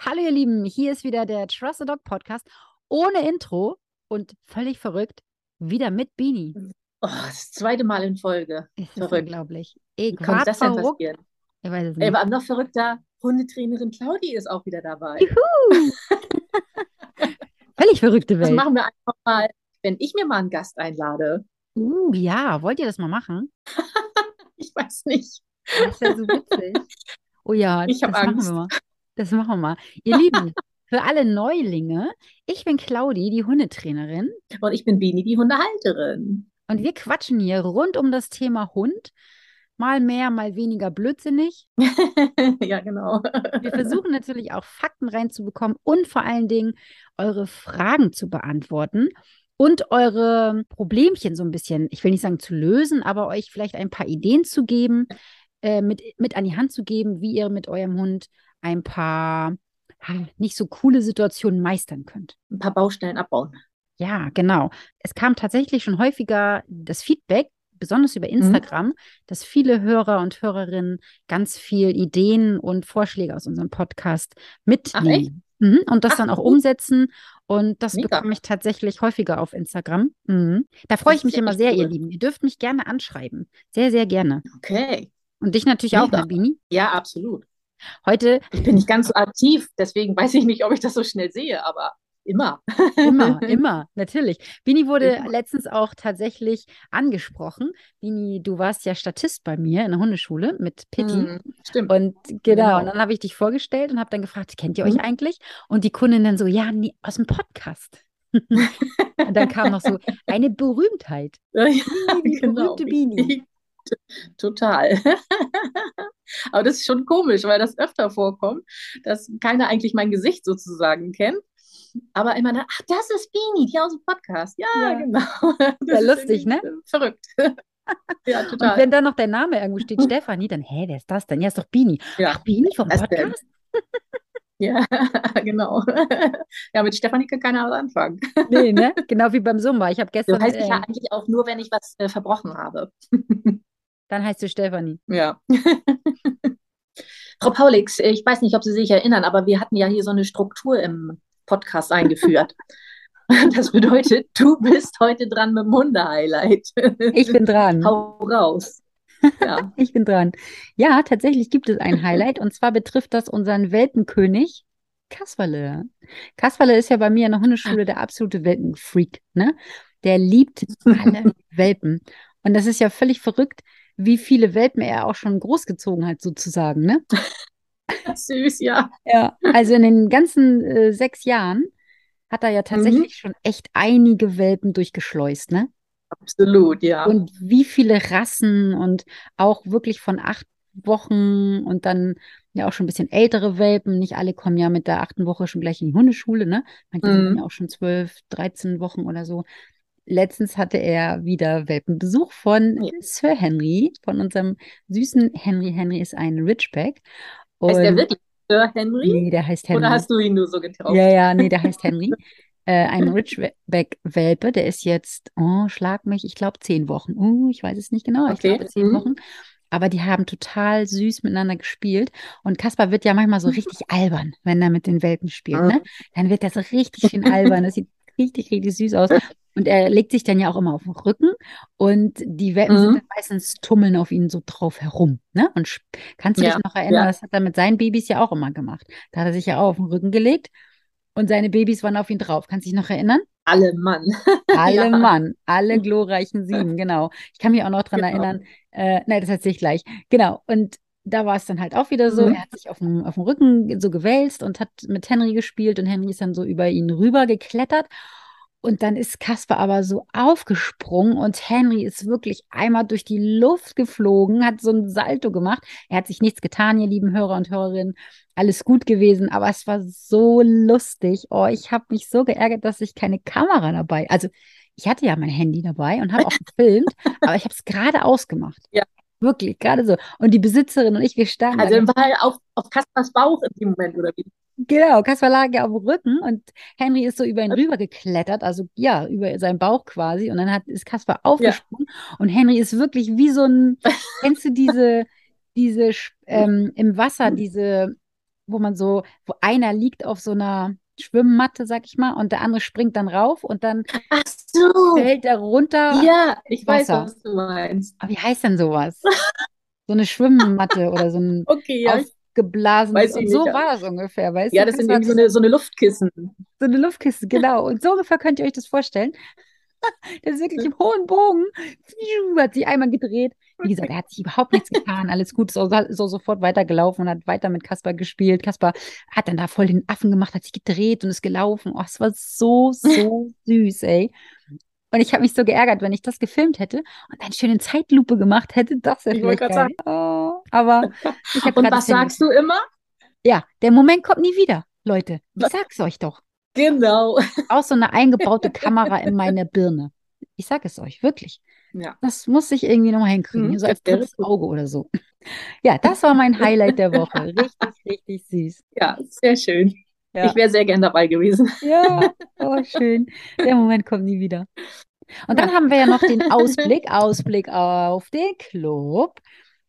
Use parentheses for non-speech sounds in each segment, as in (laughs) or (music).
Hallo ihr Lieben, hier ist wieder der Trust a Dog Podcast ohne Intro und völlig verrückt, wieder mit Bini. Oh, das zweite Mal in Folge. Es ist Verrückt. unglaublich. Wie konnte das denn passieren? Ich weiß es Ey, nicht. aber noch verrückter, Hundetrainerin Claudi ist auch wieder dabei. Juhu! (laughs) völlig verrückte Das Welt. machen wir einfach mal, wenn ich mir mal einen Gast einlade. Uh, ja, wollt ihr das mal machen? (laughs) Ich weiß nicht. Das wäre so witzig. Oh ja, Ich das machen Angst. wir mal. Das machen wir mal. Ihr Lieben, (laughs) für alle Neulinge, ich bin Claudi, die Hundetrainerin. Und ich bin Bini, die Hundehalterin. Und wir quatschen hier rund um das Thema Hund. Mal mehr, mal weniger blödsinnig. (laughs) ja, genau. Wir versuchen natürlich auch Fakten reinzubekommen und vor allen Dingen eure Fragen zu beantworten und eure Problemchen so ein bisschen, ich will nicht sagen zu lösen, aber euch vielleicht ein paar Ideen zu geben, äh, mit, mit an die Hand zu geben, wie ihr mit eurem Hund ein paar nicht so coole Situationen meistern könnt. Ein paar Baustellen abbauen. Ja, genau. Es kam tatsächlich schon häufiger das Feedback, besonders über Instagram, dass viele Hörer und Hörerinnen ganz viel Ideen und Vorschläge aus unserem Podcast mitnehmen. Mhm, und das Ach, dann auch gut. umsetzen. Und das Mega. bekomme ich tatsächlich häufiger auf Instagram. Mhm. Da freue ich mich immer sehr, ihr cool. Lieben. Ihr dürft mich gerne anschreiben. Sehr, sehr gerne. Okay. Und dich natürlich auch, Mega. Nabini. Ja, absolut. Heute Ich bin nicht ganz so aktiv, deswegen weiß ich nicht, ob ich das so schnell sehe, aber immer. Immer, (laughs) immer, natürlich. Bini wurde Immer. letztens auch tatsächlich angesprochen. Bini, du warst ja Statist bei mir in der Hundeschule mit Pitti. Hm, stimmt. Und genau, Genau. und dann habe ich dich vorgestellt und habe dann gefragt, kennt ihr euch Mhm. eigentlich? Und die Kundin dann so, ja, nee, aus dem Podcast. (laughs) und dann kam noch so (laughs) eine Berühmtheit. Bini, die Genau. berühmte Bini. Total. (laughs) Aber das ist schon komisch, weil das öfter vorkommt, dass keiner eigentlich mein Gesicht sozusagen kennt. Aber immer dann, ach, das ist Bini, die aus dem Podcast. Ja, Ja. genau. (laughs) Das Ja, lustig, ne? äh, Verrückt. (laughs) Ja, Und total. wenn dann noch dein Name irgendwo steht, Stefanie, dann, hä, wer ist das denn? Ja, ist doch Bini. Ja, Ach, Bini vom denn? Podcast? ja, genau. Ja, mit Stefanie kann keiner was anfangen. Nee, ne? Genau wie beim Zumba. Ich habe gestern, heißt ich ja ähm, eigentlich auch nur, wenn ich was äh, verbrochen habe. Dann heißt du Stefanie. Ja. (laughs) Frau Paulix, ich weiß nicht, ob Sie sich erinnern, aber wir hatten ja hier so eine Struktur im Podcast eingeführt. (laughs) Das bedeutet, du bist heute dran mit dem Hunde-Highlight. Ich bin dran. (laughs) Hau raus. Ja. Ich bin dran. Ja, tatsächlich gibt es ein Highlight und zwar betrifft das unseren Welpenkönig Kasperle. Kasperle ist ja bei mir in der Hundeschule der absolute Welpenfreak, ne? Der liebt alle Welpen. Und das ist ja völlig verrückt, wie viele Welpen er auch schon großgezogen hat, sozusagen, ne? (laughs) Süß, ja. Ja. Also in den ganzen äh, sechs Jahren hat er ja tatsächlich schon echt einige Welpen durchgeschleust, ne? Absolut, ja. Und wie viele Rassen und auch wirklich von acht Wochen und dann ja auch schon ein bisschen ältere Welpen. Nicht alle kommen ja mit der achten Woche schon gleich in die Hundeschule, ne? Manche sind Mhm. ja auch schon zwölf, 13 Wochen oder so. Letztens hatte er wieder Welpenbesuch von Ja. Sir Henry, von unserem süßen Henry. Henry ist ein Ridgeback. Heißt der wirklich Sir Henry? Nee, der heißt Henry. Oder hast du ihn nur so getauft? Ja, ja, nee, der heißt Henry. Äh, ein (laughs) Ridgeback-Welpe, der ist jetzt, oh, schlag mich, ich glaube zehn Wochen. Uh, ich weiß es nicht genau, ich Okay, glaube zehn mhm. Wochen. Aber die haben total süß miteinander gespielt. Und Kaspar wird ja manchmal so richtig (laughs) albern, wenn er mit den Welpen spielt. Ne? Dann wird er so richtig schön albern. Das sieht richtig, richtig süß aus. Und er legt sich dann ja auch immer auf den Rücken. Und die Welpen sind Mhm. dann meistens tummeln auf ihn so drauf herum. Ne? Und kannst du dich Ja, noch erinnern, ja. das hat er mit seinen Babys ja auch immer gemacht. Da hat er sich ja auch auf den Rücken gelegt und seine Babys waren auf ihn drauf. Kannst du dich noch erinnern? Alle Mann. (laughs) Alle Ja. Mann, alle glorreichen sieben, (laughs) genau. Ich kann mich auch noch dran Genau. erinnern. Äh, nein, das erzähle ich gleich. Genau. Und da war es dann halt auch wieder so. Mhm. Er hat sich auf dem, auf dem Rücken so gewälzt und hat mit Henry gespielt und Henry ist dann so über ihn rüber geklettert. Und dann ist Kasper aber so aufgesprungen und Henry ist wirklich einmal durch die Luft geflogen, hat so ein Salto gemacht. Er hat sich nichts getan, ihr lieben Hörer und Hörerinnen. Alles gut gewesen, aber es war so lustig. Oh, ich habe mich so geärgert, dass ich keine Kamera dabei. Also, ich hatte ja mein Handy dabei und habe auch (laughs) gefilmt, aber ich habe es gerade ausgemacht. Ja. Wirklich, gerade so. Und die Besitzerin und ich, wir standen Also da im Fall auf, auf Kaspers Bauch in dem Moment, oder wie? Genau, Kaspar lag ja auf dem Rücken und Henry ist so über ihn rüber geklettert, also ja, über seinen Bauch quasi. Und dann hat, ist Kaspar aufgesprungen und Henry ist wirklich wie so ein, kennst du diese, (laughs) diese ähm, im Wasser, diese wo man so, wo einer liegt auf so einer Schwimmmatte, sag ich mal, und der andere springt dann rauf und dann so. fällt er runter. Ja, ich weiß, Wasser. was du meinst. Aber wie heißt denn sowas? So eine Schwimmmatte oder so ein (laughs) Okay, ja. ich- aufgeblasenes. Weiß ich Und so nicht. war das ungefähr, weißt Ja, du? das sind irgendwie so eine, so eine Luftkissen. so eine Luftkiste, genau. Und so ungefähr könnt ihr euch das vorstellen. (laughs) Der ist wirklich im hohen Bogen, hat sich einmal gedreht. Wie gesagt, er hat sich überhaupt nichts getan, alles gut, ist auch, ist auch sofort weitergelaufen und hat weiter mit Kasper gespielt. Kasper hat dann da voll den Affen gemacht, hat sich gedreht und ist gelaufen. Oh, es war so, so süß, ey. Und ich habe mich so geärgert, wenn ich das gefilmt hätte und dann schön in Zeitlupe gemacht hätte. Das wäre vielleicht geil. Oh, aber ich habe Und was sagst du immer? Ja, der Moment kommt nie wieder, Leute. Ich Was? sag's euch doch. Genau. (laughs) Auch so eine eingebaute Kamera in meine Birne. Ich sag es euch, wirklich. Ja. Das muss ich irgendwie nochmal hinkriegen. Mhm, so als drittes. Auge oder so. Ja, das war mein Highlight der Woche. (laughs) Richtig, richtig süß. Ja, sehr schön. Ja. Ich wäre sehr gern dabei gewesen. (laughs) Ja, oh, schön. Der Moment kommt nie wieder. Und dann haben wir ja noch den (laughs) Ausblick, Ausblick auf den Club,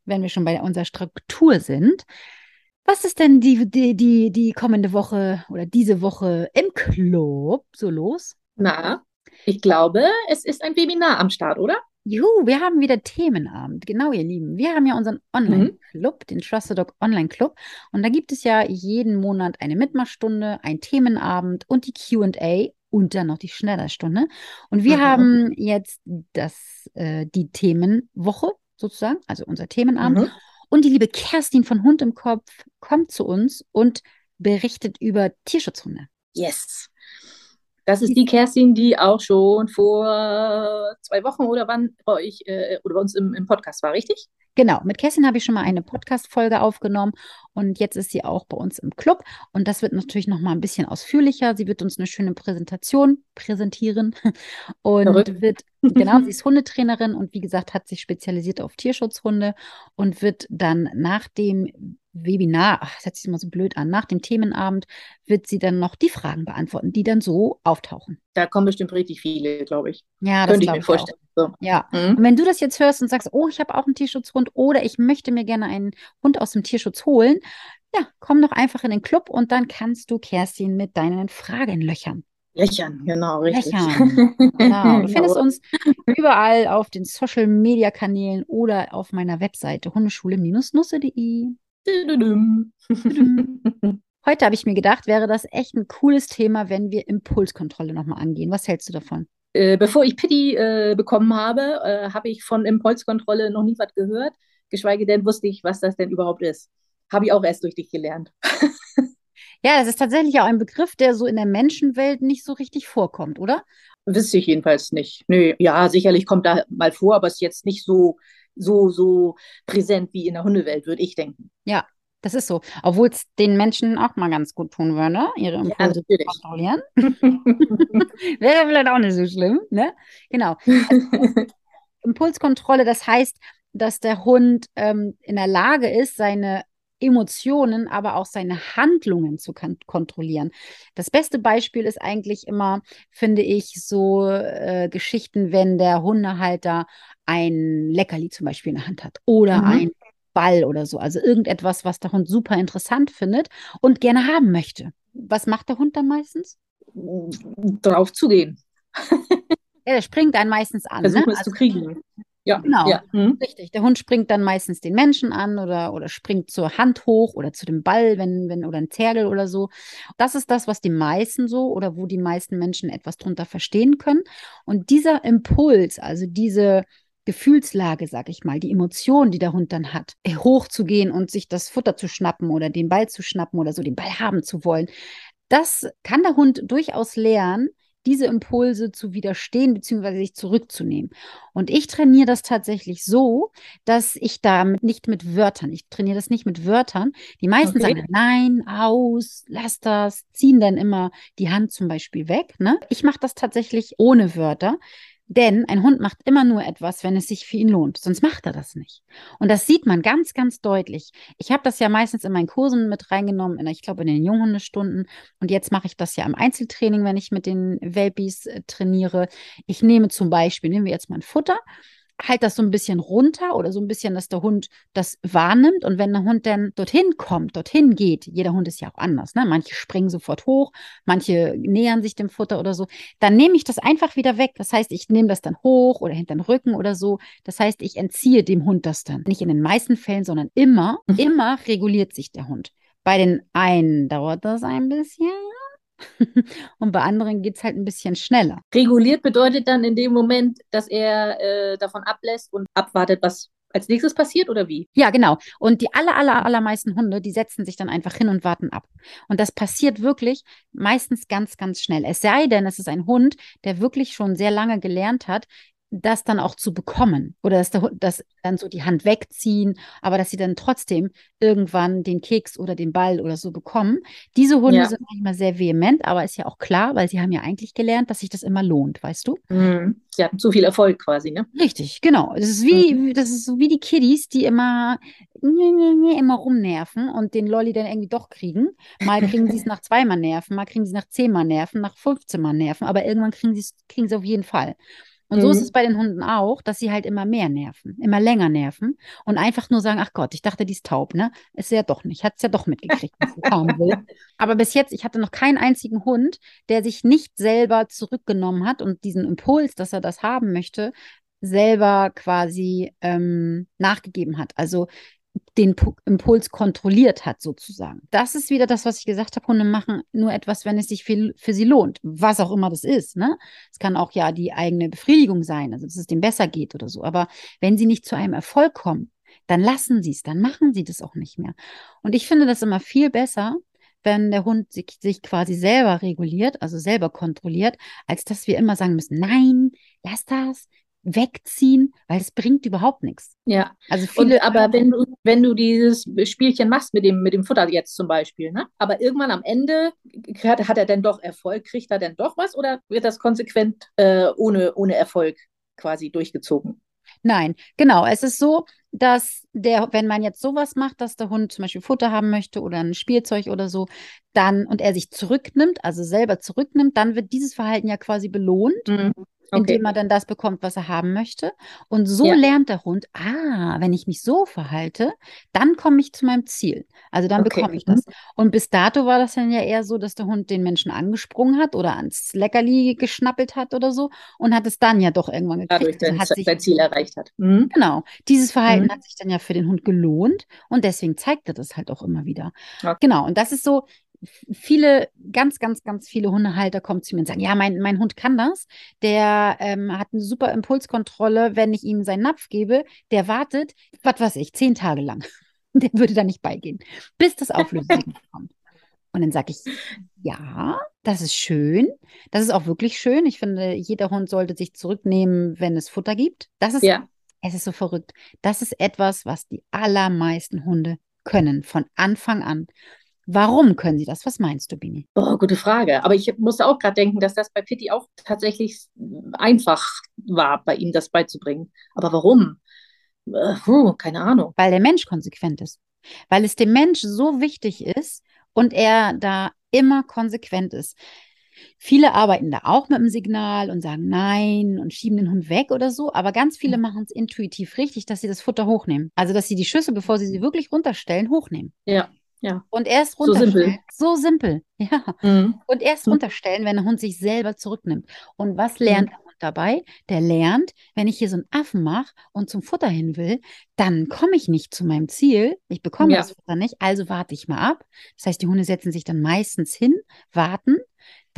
wenn wir schon bei unserer Struktur sind. Was ist denn die, die, die, die kommende Woche oder diese Woche im Club so los? Na, ich glaube, es ist ein Webinar am Start, oder? Juhu, wir haben wieder Themenabend. Genau, ihr Lieben. Wir haben ja unseren Online-Club, den Trusted Dog Online-Club. Und da gibt es ja jeden Monat eine Mitmachstunde, ein Themenabend und die QA und dann noch die Schnellerstunde. Und wir Mhm. haben jetzt das, äh, die Themenwoche sozusagen, also unser Themenabend. Mhm. Und die liebe Kerstin von Hund im Kopf kommt zu uns und berichtet über Tierschutzhunde. Yes. Das ist die Kerstin, die auch schon vor zwei Wochen oder wann bei euch äh, oder bei uns im, im Podcast war, richtig? Genau, mit Kerstin habe ich schon mal eine Podcast-Folge aufgenommen und jetzt ist sie auch bei uns im Club und das wird natürlich noch mal ein bisschen ausführlicher. Sie wird uns eine schöne Präsentation präsentieren (laughs) und Verrückt. wird, genau, sie (laughs) ist Hundetrainerin und wie gesagt, hat sich spezialisiert auf Tierschutzhunde und wird dann nach dem Webinar, ach, das hört sich immer so blöd an, nach dem Themenabend wird sie dann noch die Fragen beantworten, die dann so auftauchen. Da kommen bestimmt richtig viele, glaube ich. Ja, das Könnte ich mir vorstellen. So. Ja, Mhm. und wenn du das jetzt hörst und sagst, oh, ich habe auch einen Tierschutzhund oder ich möchte mir gerne einen Hund aus dem Tierschutz holen, ja, komm doch einfach in den Club und dann kannst du Kerstin mit deinen Fragen löchern. Löchern, genau, richtig. Löchern. (laughs) Genau. Du findest Genau. uns überall auf den Social Media Kanälen oder auf meiner Webseite hundeschule-nusse.de. (laughs) Heute habe ich mir gedacht, wäre das echt ein cooles Thema, wenn wir Impulskontrolle nochmal angehen. Was hältst du davon? Äh, bevor ich Pitti äh, bekommen habe, äh, habe ich von Impulskontrolle noch nie was gehört, geschweige denn wusste ich, was das denn überhaupt ist. Habe ich auch erst durch dich gelernt. (laughs) Ja, das ist tatsächlich auch ein Begriff, der so in der Menschenwelt nicht so richtig vorkommt, oder? Wüsste ich jedenfalls nicht. Nö, ja, sicherlich kommt da mal vor, aber es ist jetzt nicht so, so, so präsent wie in der Hundewelt, würde ich denken. Ja, das ist so. Obwohl es den Menschen auch mal ganz gut tun würde, ihre Ja, Impulse zu natürlich. kontrollieren. (laughs) Wäre vielleicht auch nicht so schlimm, ne? Genau. (laughs) Impulskontrolle, das heißt, dass der Hund ähm, in der Lage ist, seine Emotionen, aber auch seine Handlungen zu kon kontrollieren. Das beste Beispiel ist eigentlich immer, finde ich, so äh, Geschichten, wenn der Hundehalter ein Leckerli zum Beispiel in der Hand hat oder Mhm. ein Ball oder so. Also irgendetwas, was der Hund super interessant findet und gerne haben möchte. Was macht der Hund dann meistens? Drauf zugehen, Ja, der springt einen meistens an. Ne? versuchen es Also, zu kriegen. Ja, Genau. ja. Mhm. Richtig, der Hund springt dann meistens den Menschen an oder, oder springt zur Hand hoch oder zu dem Ball, wenn, wenn, oder ein Zergel oder so. Das ist das, was die meisten so oder wo die meisten Menschen etwas drunter verstehen können. Und dieser Impuls, also diese Gefühlslage, sag ich mal, die Emotion, die der Hund dann hat, hochzugehen und sich das Futter zu schnappen oder den Ball zu schnappen oder so, den Ball haben zu wollen, das kann der Hund durchaus lernen, diese Impulse zu widerstehen bzw. sich zurückzunehmen. Und ich trainiere das tatsächlich so, dass ich da nicht mit Wörtern, ich trainiere das nicht mit Wörtern. Die meisten Okay. sagen nein, aus, lass das, ziehen dann immer die Hand zum Beispiel weg. Ne? Ich mache das tatsächlich ohne Wörter. Denn ein Hund macht immer nur etwas, wenn es sich für ihn lohnt. Sonst macht er das nicht. Und das sieht man ganz, ganz deutlich. Ich habe das ja meistens in meinen Kursen mit reingenommen, in, ich glaube in den Junghundestunden. Und jetzt mache ich das ja im Einzeltraining, wenn ich mit den Welpis äh, trainiere. Ich nehme zum Beispiel, nehmen wir jetzt mal ein Futter halt das so ein bisschen runter oder so ein bisschen, dass der Hund das wahrnimmt. Und wenn der Hund dann dorthin kommt, dorthin geht, jeder Hund ist ja auch anders, ne? Manche springen sofort hoch, manche nähern sich dem Futter oder so, dann nehme ich das einfach wieder weg. Das heißt, ich nehme das dann hoch oder hinter den Rücken oder so. Das heißt, ich entziehe dem Hund das dann. Nicht in den meisten Fällen, sondern immer, mhm. immer reguliert sich der Hund. Bei den einen dauert das ein bisschen, (laughs) und bei anderen geht es halt ein bisschen schneller. Reguliert bedeutet dann in dem Moment, dass er äh, davon ablässt und abwartet, was als nächstes passiert oder wie? Ja, genau. Und die aller, aller, allermeisten Hunde, die setzen sich dann einfach hin und warten ab. Und das passiert wirklich meistens ganz, ganz schnell. Es sei denn, es ist ein Hund, der wirklich schon sehr lange gelernt hat, das dann auch zu bekommen oder dass, der, dass dann so die Hand wegziehen, aber dass sie dann trotzdem irgendwann den Keks oder den Ball oder so bekommen. Diese Hunde ja. sind manchmal sehr vehement, aber ist ja auch klar, weil sie haben ja eigentlich gelernt, dass sich das immer lohnt, weißt du? Mhm. Sie hatten zu viel Erfolg quasi, ne? Richtig, genau. Das ist wie, mhm. das ist so wie die Kiddies, die immer, immer rumnerven und den Lolli dann irgendwie doch kriegen. Mal kriegen sie es (laughs) nach zweimal nerven, mal kriegen sie es nach zehnmal nerven, nach 15 Mal nerven, aber irgendwann kriegen sie es kriegen sie auf jeden Fall. Und mhm. so ist mhm. es bei den Hunden auch, dass sie halt immer mehr nerven, immer länger nerven und einfach nur sagen, ach Gott, ich dachte, die ist taub, ne? Ist sie ja doch nicht, hat es ja doch mitgekriegt, was sie haben will. (laughs) Aber bis jetzt, ich hatte noch keinen einzigen Hund, der sich nicht selber zurückgenommen hat und diesen Impuls, dass er das haben möchte, selber quasi ähm, nachgegeben hat. Also den Impuls kontrolliert hat, sozusagen. Das ist wieder das, was ich gesagt habe, Hunde machen nur etwas, wenn es sich für, für sie lohnt, was auch immer das ist. Ne? Es kann auch ja die eigene Befriedigung sein, also dass es dem besser geht oder so. Aber wenn sie nicht zu einem Erfolg kommen, dann lassen sie es, dann machen sie das auch nicht mehr. Und ich finde das immer viel besser, wenn der Hund sich, sich quasi selber reguliert, also selber kontrolliert, als dass wir immer sagen müssen, nein, lass das, wegziehen, weil es bringt überhaupt nichts. Ja. Also viele, Und, aber wenn du, wenn du dieses Spielchen machst mit dem, mit dem Futter jetzt zum Beispiel, ne? aber irgendwann am Ende hat, hat er denn doch Erfolg, kriegt er denn doch was oder wird das konsequent äh, ohne, ohne Erfolg quasi durchgezogen? Nein, genau. Es ist so, dass der, wenn man jetzt sowas macht, dass der Hund zum Beispiel Futter haben möchte oder ein Spielzeug oder so, dann und er sich zurücknimmt, also selber zurücknimmt, dann wird dieses Verhalten ja quasi belohnt. Mhm okay. indem er dann das bekommt, was er haben möchte. Und so ja. lernt der Hund, ah, wenn ich mich so verhalte, dann komme ich zu meinem Ziel. Also dann okay. bekomme ich das. Mhm. Und bis dato war das dann ja eher so, dass der Hund den Menschen angesprungen hat oder ans Leckerli geschnappelt hat oder so und hat es dann ja doch irgendwann gekriegt. Dadurch also sein Ziel erreicht hat. Mhm. Genau. Dieses Verhalten mhm. hat sich dann ja für den Hund gelohnt und deswegen zeigt er das halt auch immer wieder. Okay. Genau. Und das ist so, viele, ganz, ganz, ganz viele Hundehalter kommen zu mir und sagen, ja, mein, mein Hund kann das. Der ähm, hat eine super Impulskontrolle, wenn ich ihm seinen Napf gebe. Der wartet, was weiß ich, zehn Tage lang. (laughs) Der würde da nicht beigehen, bis das Auflösesignal (laughs) kommt. Und dann sage ich, ja, das ist schön. Das ist auch wirklich schön. Ich finde, jeder Hund sollte sich zurücknehmen, wenn es Futter gibt. Das ist, ja. Es ist so verrückt. Das ist etwas, was die allermeisten Hunde können, von Anfang an. Warum können sie das? Was meinst du, Bini? Oh, gute Frage. Aber ich musste auch gerade denken, dass das bei Pitti auch tatsächlich einfach war, bei ihm das beizubringen. Aber warum? Uh, keine Ahnung. Weil der Mensch konsequent ist. Weil es dem Mensch so wichtig ist und er da immer konsequent ist. Viele arbeiten da auch mit dem Signal und sagen Nein und schieben den Hund weg oder so, aber ganz viele mhm. machen es intuitiv richtig, dass sie das Futter hochnehmen. Also, dass sie die Schüssel, bevor sie sie wirklich runterstellen, hochnehmen. Ja. Ja. Und erst runterstellen. So simpel. So (laughs) simpel, ja. Mhm. Und erst mhm. runterstellen, wenn der Hund sich selber zurücknimmt. Und was lernt mhm. der Hund dabei? Der lernt, wenn ich hier so einen Affen mache und zum Futter hin will, dann komme ich nicht zu meinem Ziel. Ich bekomme ja. das Futter nicht, also warte ich mal ab. Das heißt, die Hunde setzen sich dann meistens hin, warten.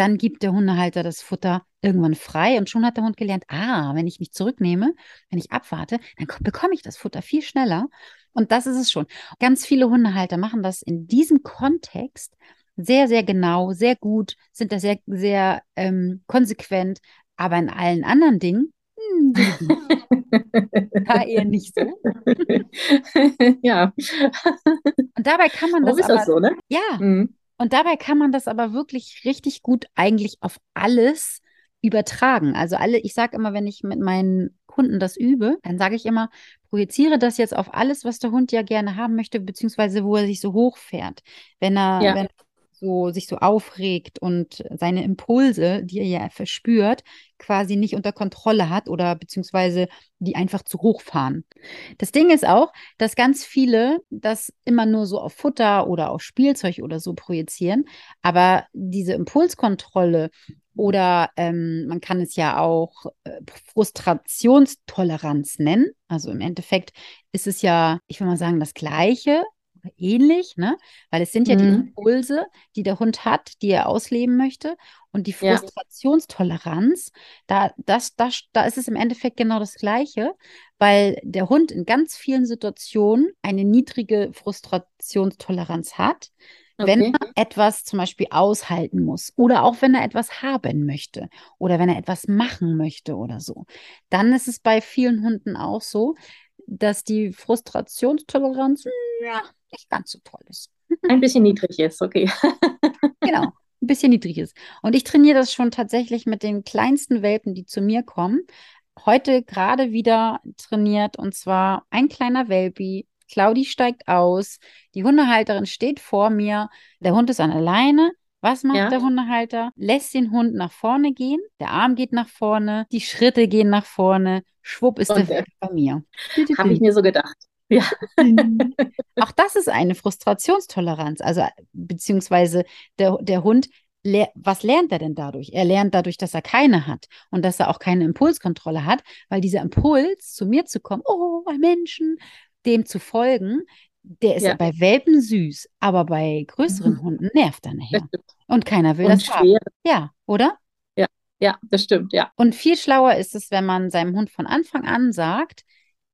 Dann gibt der Hundehalter das Futter irgendwann frei und schon hat der Hund gelernt, ah, wenn ich mich zurücknehme, wenn ich abwarte, dann bekomme ich das Futter viel schneller. Und das ist es schon. Ganz viele Hundehalter machen das in diesem Kontext sehr, sehr genau, sehr gut, sind da sehr, sehr ähm, konsequent, aber in allen anderen Dingen hm, da (laughs) eher nicht so. (laughs) ja. Und dabei kann man das. Warum ist aber, das so, ne? Ja. Mhm. Und dabei kann man das aber wirklich richtig gut eigentlich auf alles übertragen. Also alle, ich sage immer, wenn ich mit meinen Kunden das übe, dann sage ich immer, projiziere das jetzt auf alles, was der Hund ja gerne haben möchte, beziehungsweise wo er sich so hochfährt. Wenn er, ja. wenn so, sich so aufregt und seine Impulse, die er ja verspürt, quasi nicht unter Kontrolle hat oder beziehungsweise die einfach zu hoch fahren. Das Ding ist auch, dass ganz viele das immer nur so auf Futter oder auf Spielzeug oder so projizieren, aber diese Impulskontrolle oder ähm, man kann es ja auch äh, Frustrationstoleranz nennen. Also im Endeffekt ist es ja, ich will mal sagen, das Gleiche, ähnlich, ne? Weil es sind ja die Mhm. Impulse, die der Hund hat, die er ausleben möchte. Und die Ja. Frustrationstoleranz, da, das, das, da ist es im Endeffekt genau das Gleiche, weil der Hund in ganz vielen Situationen eine niedrige Frustrationstoleranz hat, wenn Okay. er etwas zum Beispiel aushalten muss oder auch wenn er etwas haben möchte oder wenn er etwas machen möchte oder so. Dann ist es bei vielen Hunden auch so, dass die Frustrationstoleranz hm, ja, nicht ganz so toll ist. Ein bisschen niedrig ist, okay. (laughs) Genau, ein bisschen niedrig ist. Und ich trainiere das schon tatsächlich mit den kleinsten Welpen, die zu mir kommen. Heute gerade wieder trainiert und zwar ein kleiner Welpi. Claudi steigt aus. Die Hundehalterin steht vor mir. Der Hund ist an der Leine. Was macht Ja. der Hundehalter? Lässt den Hund nach vorne gehen. Der Arm geht nach vorne. Die Schritte gehen nach vorne. Schwupp ist der Und, äh, Welpe bei mir. Habe ich mir so gedacht. Ja. Auch das ist eine Frustrationstoleranz. Also, beziehungsweise der, der Hund, was lernt er denn dadurch? Er lernt dadurch, dass er keine hat und dass er auch keine Impulskontrolle hat, weil dieser Impuls, zu mir zu kommen, oh, ein Menschen, dem zu folgen, der ist Ja. bei Welpen süß, aber bei größeren Mhm. Hunden nervt er nachher. Und keiner will Und das haben. schwer. Ja, oder? Ja, das stimmt, ja. Und viel schlauer ist es, wenn man seinem Hund von Anfang an sagt,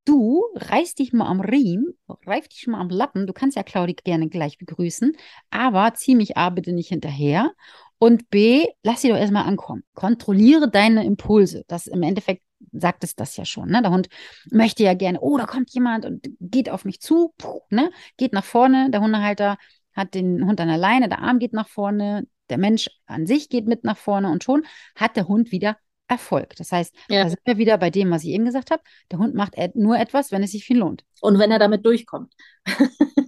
du reiß dich mal am Riemen, reif dich mal am Lappen, du kannst ja Claudi gerne gleich begrüßen, aber zieh mich A bitte nicht hinterher und B, lass sie doch erstmal ankommen. Kontrolliere deine Impulse. Das im Endeffekt sagt es das ja schon. Ne? Der Hund möchte ja gerne, oh, da kommt jemand und geht auf mich zu, puh, ne? geht nach vorne, der Hundehalter hat den Hund an der Leine, der Arm geht nach vorne, der Mensch an sich geht mit nach vorne und schon hat der Hund wieder Erfolg. Das heißt, Ja. da sind wir wieder bei dem, was ich eben gesagt habe. Der Hund macht nur etwas, wenn es sich ihn lohnt. Und wenn er damit durchkommt.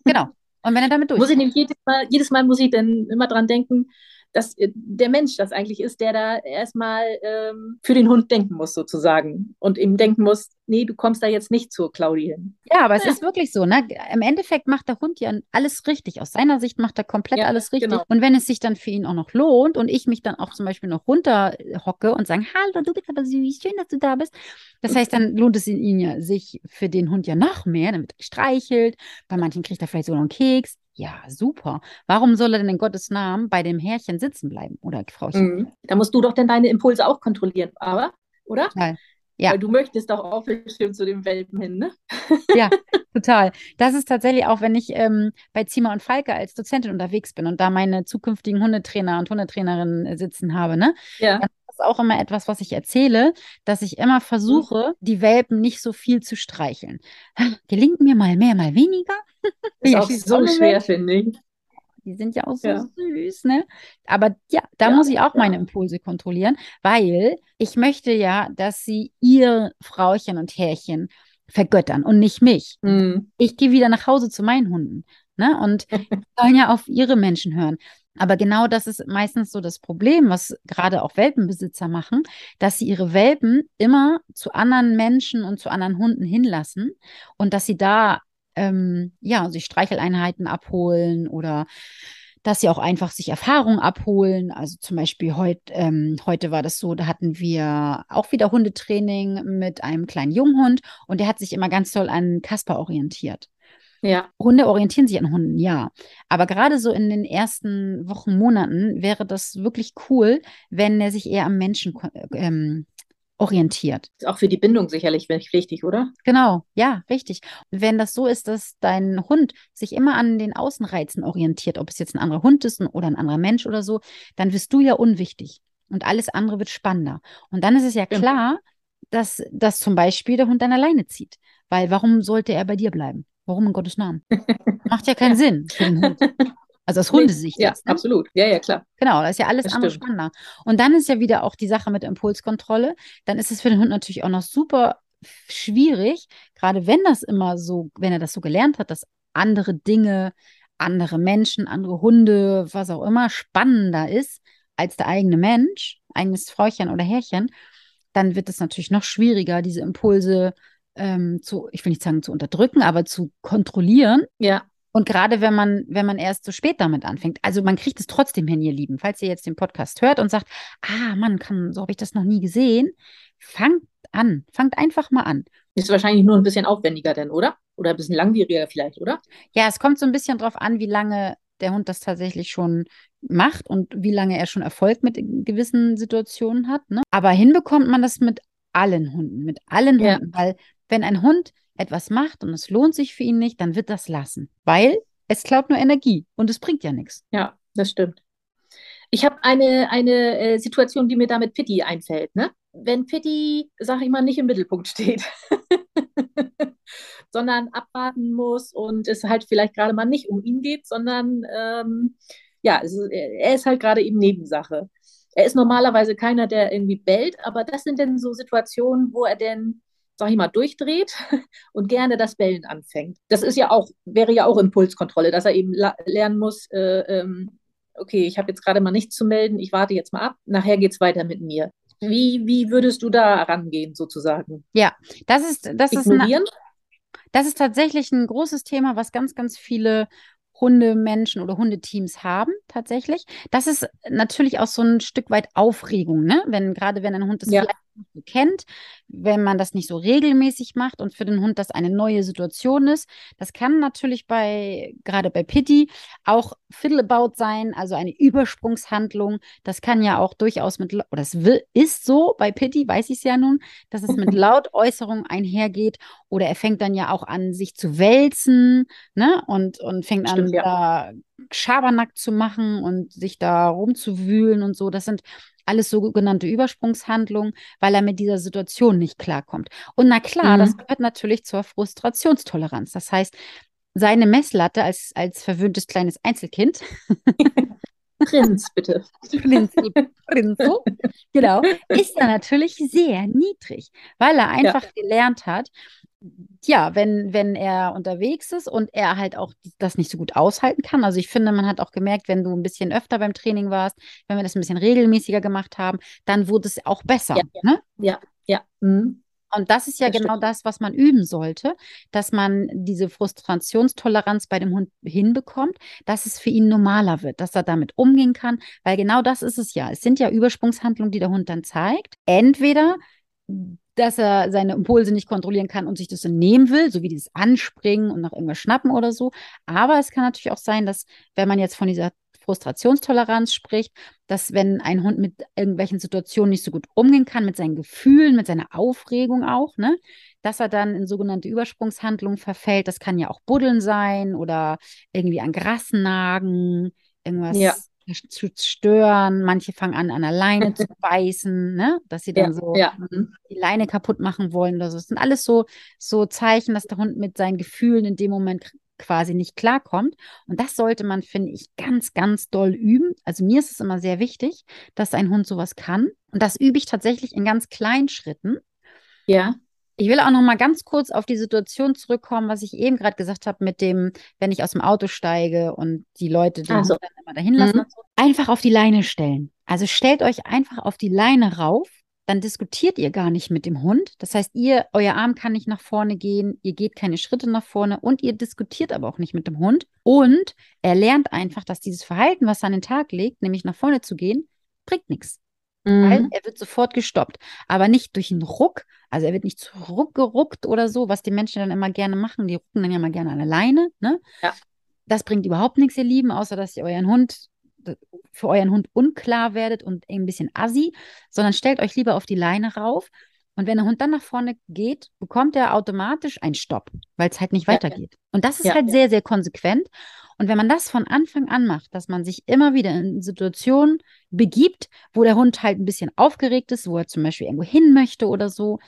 Genau. Und wenn er damit Muss ich durchkommt. nämlich jedes Mal, jedes Mal muss ich dann immer dran denken, dass äh, der Mensch das eigentlich ist, der da erstmal ähm, für den Hund denken muss, sozusagen. Und ihm denken muss, nee, du kommst da jetzt nicht zur Claudi hin. Ja, aber es Ja. ist wirklich so, ne? Im Endeffekt macht der Hund ja alles richtig. Aus seiner Sicht macht er komplett Ja, alles richtig. genau. Und wenn es sich dann für ihn auch noch lohnt und ich mich dann auch zum Beispiel noch runter hocke und sage, hallo, du bist aber süß, schön, dass du da bist. Das heißt, dann lohnt es ihn ja sich für den Hund ja noch mehr, dann wird er gestreichelt. Bei manchen kriegt er vielleicht sogar einen Keks. Ja, super. Warum soll er denn in Gottes Namen bei dem Herrchen sitzen bleiben oder Frauchen? Mhm. Da musst du doch dann deine Impulse auch kontrollieren, aber, oder? Total. Ja. Weil du möchtest doch auch bestimmt zu dem Welpen hin, ne? (laughs) Ja, total. Das ist tatsächlich auch, wenn ich ähm, bei Zima und Falke als Dozentin unterwegs bin und da meine zukünftigen Hundetrainer und Hundetrainerinnen äh, sitzen habe, ne? Ja. Dann ist auch immer etwas, was ich erzähle, dass ich immer versuche, die Welpen nicht so viel zu streicheln. (laughs) Gelingt mir mal mehr, mal weniger. Ist Ja, auch so schwer, finde ich. Die sind ja auch so Ja. süß, ne? Aber ja, da Ja, muss ich auch meine Impulse kontrollieren, weil ich möchte ja, dass sie ihr Frauchen und Herrchen vergöttern und nicht mich. Mhm. Ich gehe wieder nach Hause zu meinen Hunden, ne? Und (laughs) die sollen ja auf ihre Menschen hören. Aber genau das ist meistens so das Problem, was gerade auch Welpenbesitzer machen, dass sie ihre Welpen immer zu anderen Menschen und zu anderen Hunden hinlassen und dass sie da ähm, ja sich Streicheleinheiten abholen oder dass sie auch einfach sich Erfahrung abholen. Also zum Beispiel heut, ähm, heute war das so, da hatten wir auch wieder Hundetraining mit einem kleinen Junghund und der hat sich immer ganz toll an Kasper orientiert. Ja. Hunde orientieren sich an Hunden, ja. Aber gerade so in den ersten Wochen, Monaten wäre das wirklich cool, wenn er sich eher am Menschen ähm, orientiert. Ist auch für die Bindung sicherlich wichtig, oder? Genau, ja, richtig. Wenn das so ist, dass dein Hund sich immer an den Außenreizen orientiert, ob es jetzt ein anderer Hund ist oder ein anderer Mensch oder so, dann wirst du ja unwichtig und alles andere wird spannender. Und dann ist es ja klar, dass, dass zum Beispiel der Hund an der Leine zieht. Weil warum sollte er bei dir bleiben? Warum in Gottes Namen? (laughs) Macht ja keinen. Sinn für den Hund. Also aus Hundesicht Ja, jetzt. Ne? absolut. Ja, ja, klar. Genau, das ist ja alles Das andere stimmt. spannender. Und dann ist ja wieder auch die Sache mit Impulskontrolle. Dann ist es für den Hund natürlich auch noch super schwierig, gerade wenn das immer so, wenn er das so gelernt hat, dass andere Dinge andere Menschen, andere Hunde, was auch immer spannender ist als der eigene Mensch, eigenes Fräuchchen oder Herrchen, dann wird es natürlich noch schwieriger, diese Impulse ähm, zu, ich will nicht sagen zu unterdrücken, aber zu kontrollieren. Ja. Und gerade wenn man, wenn man erst so spät damit anfängt, also man kriegt es trotzdem hin, ihr Lieben. Falls ihr jetzt den Podcast hört und sagt, ah Mann, kann, so habe ich das noch nie gesehen, fangt an, fangt einfach mal an. Ist wahrscheinlich nur ein bisschen aufwendiger denn, oder? Oder ein bisschen langwieriger vielleicht, oder? Ja, es kommt so ein bisschen drauf an, wie lange der Hund das tatsächlich schon macht und wie lange er schon Erfolg mit gewissen Situationen hat. Ne? Aber hinbekommt man das mit allen Hunden, mit allen Ja. Hunden, weil wenn ein Hund etwas macht und es lohnt sich für ihn nicht, dann wird das lassen, weil es klaut nur Energie und es bringt ja nichts. Ja, das stimmt. Ich habe eine, eine äh, Situation, die mir da mit Pitti einfällt. Ne? Wenn Pitti, sag ich mal, nicht im Mittelpunkt steht, (laughs) sondern abwarten muss und es halt vielleicht gerade mal nicht um ihn geht, sondern ähm, ja, es ist, er ist halt gerade eben Nebensache. Er ist normalerweise keiner, der irgendwie bellt, aber das sind dann so Situationen, wo er denn, sag ich mal, durchdreht (laughs) und gerne das Bellen anfängt. Das ist ja auch, wäre ja auch Impulskontrolle, dass er eben lernen muss, äh, ähm, okay, ich habe jetzt gerade mal nichts zu melden, ich warte jetzt mal ab, nachher geht's weiter mit mir. Wie, wie würdest du da rangehen, sozusagen? Ja, das ist, das ist, Ignorieren? das ist tatsächlich ein großes Thema, was ganz, ganz viele Hundemenschen oder Hundeteams haben, tatsächlich. Das ist natürlich auch so ein Stück weit Aufregung, ne? Wenn, gerade wenn ein Hund das Ja. Kennt, wenn man das nicht so regelmäßig macht und für den Hund das eine neue Situation ist. Das kann natürlich bei, gerade bei Pitti, auch Fiddleabout sein, also eine Übersprungshandlung. Das kann ja auch durchaus mit, oder es ist so bei Pitti, weiß ich es ja nun, dass es mit (laughs) Lautäußerungen einhergeht oder er fängt dann ja auch an, sich zu wälzen, ne? Und, und fängt an, Stimmt, ja. da Schabernack zu machen und sich da rumzuwühlen und so. Das sind alles sogenannte Übersprungshandlungen, weil er mit dieser Situation nicht klarkommt. Und na klar, das Mhm. gehört natürlich zur Frustrationstoleranz. Das heißt, seine Messlatte als, als verwöhntes kleines Einzelkind, (laughs) Prinz, bitte. Prinzi, Prinzo, genau, ist er natürlich sehr niedrig, weil er einfach gelernt hat, ja, wenn, wenn er unterwegs ist und er halt auch das nicht so gut aushalten kann. Also ich finde, man hat auch gemerkt, wenn du ein bisschen öfter beim Training warst, wenn wir das ein bisschen regelmäßiger gemacht haben, dann wurde es auch besser. Ja, Ne? Ja, ja. Mhm. Und das ist ja Das genau stimmt. das, was man üben sollte, dass man diese Frustrationstoleranz bei dem Hund hinbekommt, dass es für ihn normaler wird, dass er damit umgehen kann, weil genau das ist es ja. Es sind ja Übersprungshandlungen, die der Hund dann zeigt. Entweder, dass er seine Impulse nicht kontrollieren kann und sich das dann nehmen will, so wie dieses Anspringen und nach irgendwas schnappen oder so. Aber es kann natürlich auch sein, dass, wenn man jetzt von dieser Frustrationstoleranz spricht, dass wenn ein Hund mit irgendwelchen Situationen nicht so gut umgehen kann, mit seinen Gefühlen, mit seiner Aufregung auch, ne, dass er dann in sogenannte Übersprungshandlungen verfällt. Das kann ja auch Buddeln sein oder irgendwie an Gras nagen, irgendwas Ja. zu stören. Manche fangen an, an der Leine (laughs) zu beißen, ne, dass sie dann Ja, so ja. Die Leine kaputt machen wollen oder so. Das sind alles so, so Zeichen, dass der Hund mit seinen Gefühlen in dem Moment quasi nicht klarkommt. Und das sollte man, finde ich, ganz, ganz doll üben. Also mir ist es immer sehr wichtig, dass ein Hund sowas kann. Und das übe ich tatsächlich in ganz kleinen Schritten. Ja. Ich will auch noch mal ganz kurz auf die Situation zurückkommen, was ich eben gerade gesagt habe mit dem, wenn ich aus dem Auto steige und die Leute den Ach so. Hund dann immer dahin lassen Mhm. und so. Einfach auf die Leine stellen. Also stellt euch einfach auf die Leine rauf, dann diskutiert ihr gar nicht mit dem Hund. Das heißt, ihr, euer Arm kann nicht nach vorne gehen, ihr geht keine Schritte nach vorne und ihr diskutiert aber auch nicht mit dem Hund. Und er lernt einfach, dass dieses Verhalten, was er an den Tag legt, nämlich nach vorne zu gehen, bringt nichts weil Mhm. er wird sofort gestoppt. Aber nicht durch einen Ruck, also er wird nicht zurückgeruckt oder so, was die Menschen dann immer gerne machen. Die rucken dann ja mal gerne an der Leine. Ne? Ja. Das bringt überhaupt nichts, ihr Lieben, außer dass ihr euren Hund für euren Hund unklar werdet und ein bisschen assi, sondern stellt euch lieber auf die Leine rauf. Und wenn der Hund dann nach vorne geht, bekommt er automatisch einen Stopp, weil es halt nicht Ja. weitergeht. Und das ist Ja, halt ja. sehr, sehr konsequent. Und wenn man das von Anfang an macht, dass man sich immer wieder in Situationen begibt, wo der Hund halt ein bisschen aufgeregt ist, wo er zum Beispiel irgendwo hin möchte oder so,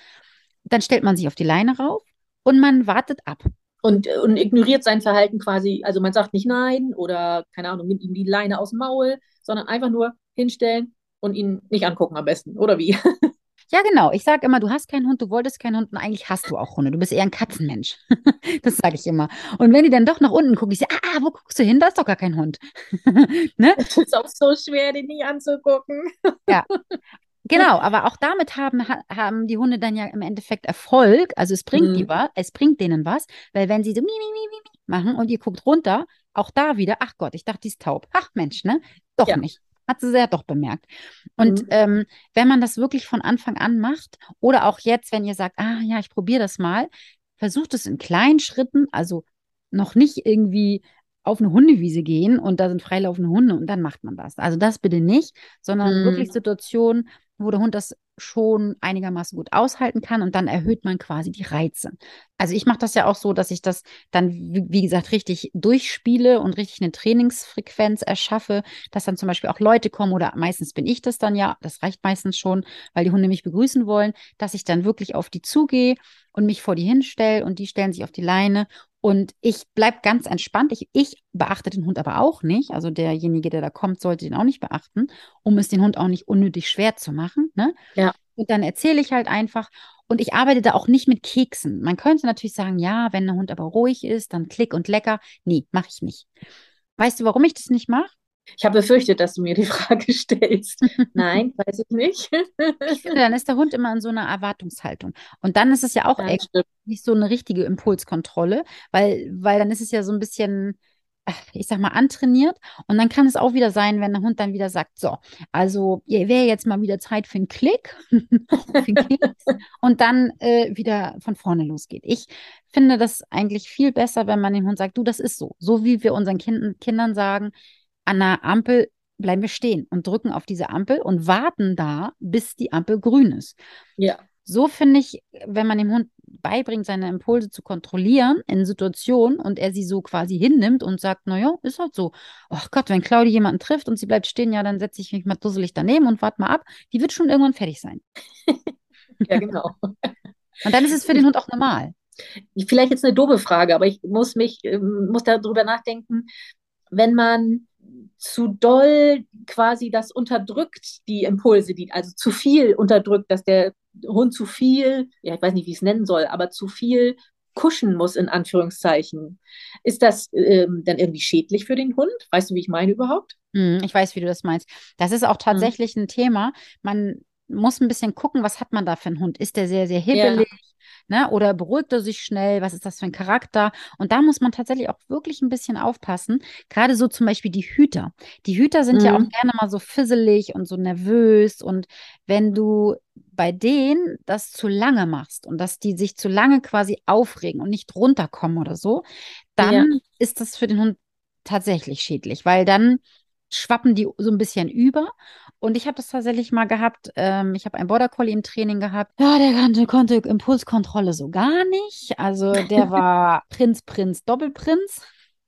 dann stellt man sich auf die Leine rauf und man wartet ab. Und, und ignoriert sein Verhalten quasi. Also man sagt nicht nein oder, keine Ahnung, nimmt ihm die Leine aus dem Maul, sondern einfach nur hinstellen und ihn nicht angucken am besten. Oder wie? (laughs) Ja, genau. Ich sage immer, du hast keinen Hund, du wolltest keinen Hund und eigentlich hast du auch Hunde. Du bist eher ein Katzenmensch. (laughs) das sage ich immer. Und wenn die dann doch nach unten gucken, ich sage, ah, wo guckst du hin? Da ist doch gar kein Hund. (laughs) ne? Das ist auch so schwer, den nicht anzugucken. ja. Genau, aber auch damit haben, haben die Hunde dann ja im Endeffekt Erfolg. Also es bringt mhm. die was, es bringt denen was, weil wenn sie so mi, mi, mi, mi machen und ihr guckt runter, auch da wieder, ach Gott, ich dachte, die ist taub. Ach Mensch, ne? Doch ja. nicht hat sie ja doch bemerkt. Und mhm. ähm, wenn man das wirklich von Anfang an macht oder auch jetzt, wenn ihr sagt, ah ja, ich probiere das mal, versucht es in kleinen Schritten, also noch nicht irgendwie auf eine Hundewiese gehen und da sind freilaufende Hunde und dann macht man das. Also das bitte nicht, sondern mhm. wirklich Situationen, wo der Hund das schon einigermaßen gut aushalten kann und dann erhöht man quasi die Reize. Also ich mache das ja auch so, dass ich das dann, wie gesagt, richtig durchspiele und richtig eine Trainingsfrequenz erschaffe, dass dann zum Beispiel auch Leute kommen oder meistens bin ich das dann ja, das reicht meistens schon, weil die Hunde mich begrüßen wollen, dass ich dann wirklich auf die zugehe und mich vor die hinstelle und die stellen sich auf die Leine und ich bleibe ganz entspannt. Ich, ich beachte den Hund aber auch nicht. Also derjenige, der da kommt, sollte den auch nicht beachten, um es den Hund auch nicht unnötig schwer zu machen. Ne? Ja. Und dann erzähle ich halt einfach. Und ich arbeite da auch nicht mit Keksen. Man könnte natürlich sagen, ja, wenn der Hund aber ruhig ist, dann klick und lecker. Nee, mache ich nicht. Weißt du, warum ich das nicht mache? Ich habe befürchtet, dass du mir die (laughs) Frage stellst. Nein, (laughs) weiß ich nicht. ich finde, dann ist der Hund immer in so einer Erwartungshaltung. Und dann ist es ja auch ja, echt nicht so eine richtige Impulskontrolle, weil, weil dann ist es ja so ein bisschen, ich sag mal, antrainiert. Und dann kann es auch wieder sein, wenn der Hund dann wieder sagt, so, also wäre jetzt mal wieder Zeit für einen Klick, (laughs) für einen Klick und dann äh, wieder von vorne losgeht. Ich finde das eigentlich viel besser, wenn man dem Hund sagt, du, das ist so. So wie wir unseren kind Kindern sagen, an einer Ampel bleiben wir stehen und drücken auf diese Ampel und warten da, bis die Ampel grün ist. Ja. So finde ich, wenn man dem Hund beibringt, seine Impulse zu kontrollieren in Situationen und er sie so quasi hinnimmt und sagt, naja, ist halt so. Ach Gott, wenn Claudia jemanden trifft und sie bleibt stehen, ja, dann setze ich mich mal dusselig daneben und warte mal ab. Die wird schon irgendwann fertig sein. (laughs) ja, genau. (laughs) und dann ist es für den Hund auch normal. Vielleicht jetzt eine doofe Frage, aber ich muss mich, ähm, muss darüber nachdenken, wenn man zu doll quasi das unterdrückt, die Impulse, die, also zu viel unterdrückt, dass der Hund zu viel, ja, ich weiß nicht, wie ich es nennen soll, aber zu viel kuschen muss, in Anführungszeichen. Ist das ähm, dann irgendwie schädlich für den Hund? Weißt du, wie ich meine überhaupt? Hm, ich weiß, wie du das meinst. Das ist auch hm. tatsächlich mhm. ein Thema. Man muss ein bisschen gucken, was hat man da für einen Hund? Ist der sehr, sehr hibbelig? Ja. Ne? Oder beruhigt er sich schnell? Was ist das für ein Charakter? Und da muss man tatsächlich auch wirklich ein bisschen aufpassen. Gerade so zum Beispiel die Hüter. Die Hüter sind mhm. ja auch mhm. gerne mal so fisselig und so nervös. Und wenn du bei denen das zu lange machst und dass die sich zu lange quasi aufregen und nicht runterkommen oder so, dann ja. ist das für den Hund tatsächlich schädlich, weil dann schwappen die so ein bisschen über. Und ich habe das tatsächlich mal gehabt. Ähm, ich habe einen Border Collie im Training gehabt. Ja, der konnte, konnte Impulskontrolle so gar nicht. Also der (laughs) war Prinz, Prinz, Doppelprinz.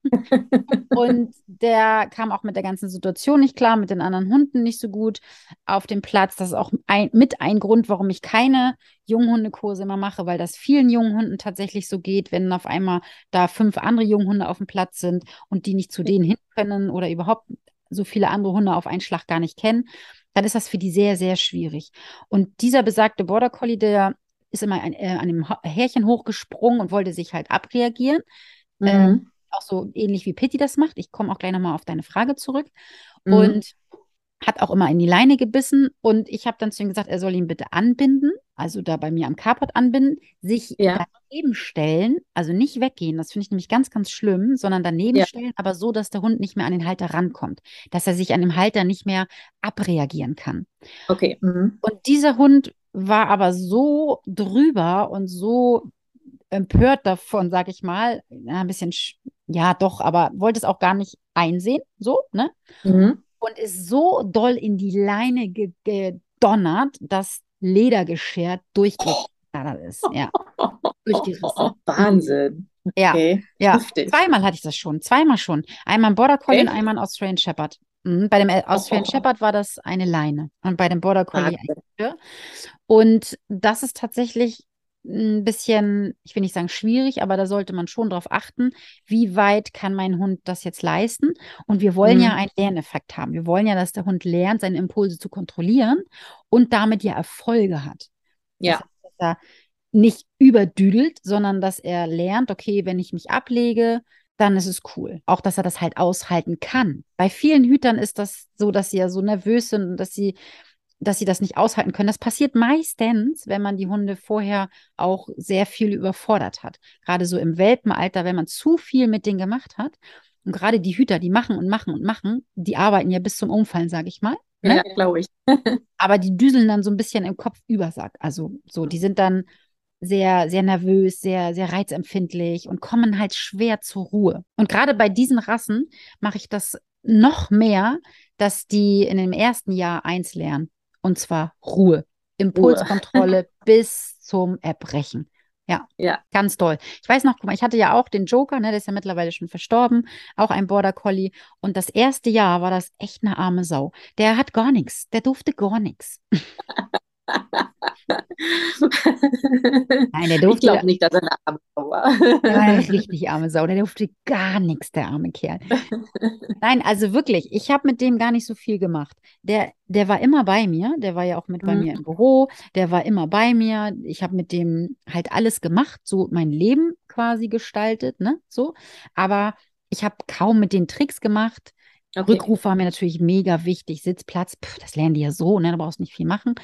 (laughs) und der kam auch mit der ganzen Situation nicht klar, mit den anderen Hunden nicht so gut auf dem Platz. Das ist auch ein, mit ein Grund, warum ich keine Junghundekurse immer mache, weil das vielen jungen Hunden tatsächlich so geht, wenn auf einmal da fünf andere Junghunde auf dem Platz sind und die nicht zu denen hin können oder überhaupt so viele andere Hunde auf einen Schlag gar nicht kennen, dann ist das für die sehr, sehr schwierig. Und dieser besagte Border Collie, der ist immer ein, äh, an dem Härchen hochgesprungen und wollte sich halt abreagieren. Mhm. Ähm, auch so ähnlich wie Pitti das macht. Ich komme auch gleich nochmal auf deine Frage zurück. Mhm. Und hat auch immer in die Leine gebissen und ich habe dann zu ihm gesagt, er soll ihn bitte anbinden, also da bei mir am Carport anbinden, sich ja. daneben stellen, also nicht weggehen, das finde ich nämlich ganz, ganz schlimm, sondern daneben ja. stellen, aber so, dass der Hund nicht mehr an den Halter rankommt, dass er sich an dem Halter nicht mehr abreagieren kann. Okay. Mhm. Und dieser Hund war aber so drüber und so empört davon, sag ich mal, ein bisschen, ja doch, aber wollte es auch gar nicht einsehen, so, ne? Mhm und ist so doll in die Leine gedonnert, dass Ledergeschirr durchgeknattert ist. Ja. Durchgerissen. (laughs) Wahnsinn. Okay. Ja, ja. zweimal hatte ich das schon. Zweimal schon. Einmal ein Border Collie okay. und einmal ein Australian Shepherd. Mhm. Bei dem Australian oh. Shepherd war das eine Leine und bei dem Border Collie eine Und das ist tatsächlich ein bisschen, ich will nicht sagen schwierig, aber da sollte man schon darauf achten, wie weit kann mein Hund das jetzt leisten. Und wir wollen mhm. ja einen Lerneffekt haben. Wir wollen ja, dass der Hund lernt, seine Impulse zu kontrollieren und damit ja Erfolge hat. Ja. Das heißt, dass er nicht überdüdelt, sondern dass er lernt, okay, wenn ich mich ablege, dann ist es cool. Auch, dass er das halt aushalten kann. Bei vielen Hütern ist das so, dass sie ja so nervös sind und dass sie, dass sie das nicht aushalten können. Das passiert meistens, wenn man die Hunde vorher auch sehr viel überfordert hat. Gerade so im Welpenalter, wenn man zu viel mit denen gemacht hat. Und gerade die Hüter, die machen und machen und machen, die arbeiten ja bis zum Umfallen, sage ich mal. Ne? Ja, glaube ich. (laughs) Aber die düseln dann so ein bisschen im Kopf über, Also so, die sind dann sehr, sehr nervös, sehr, sehr reizempfindlich und kommen halt schwer zur Ruhe. Und gerade bei diesen Rassen mache ich das noch mehr, dass die in dem ersten Jahr eins lernen. Und zwar Ruhe. Impulskontrolle (laughs) bis zum Erbrechen. Ja, ja, ganz toll. Ich weiß noch, guck mal, ich hatte ja auch den Joker, ne, der ist ja mittlerweile schon verstorben, auch ein Border Collie. Und das erste Jahr war das echt eine arme Sau. Der hat gar nichts, der durfte gar nichts. (laughs) Nein, der durfte. Ich glaube nicht, dass er eine arme Sau war. War eine richtig arme Sau. Der durfte gar nichts, der arme Kerl. Nein, also wirklich, ich habe mit dem gar nicht so viel gemacht. Der, der war immer bei mir. Der war ja auch mit bei mhm. mir im Büro. Der war immer bei mir. Ich habe mit dem halt alles gemacht, so mein Leben quasi gestaltet, ne? So. Aber ich habe kaum mit den Tricks gemacht. Okay. Rückruf war mir natürlich mega wichtig. Sitzplatz, pff, das lernen die ja so, ne? Da brauchst du nicht viel machen.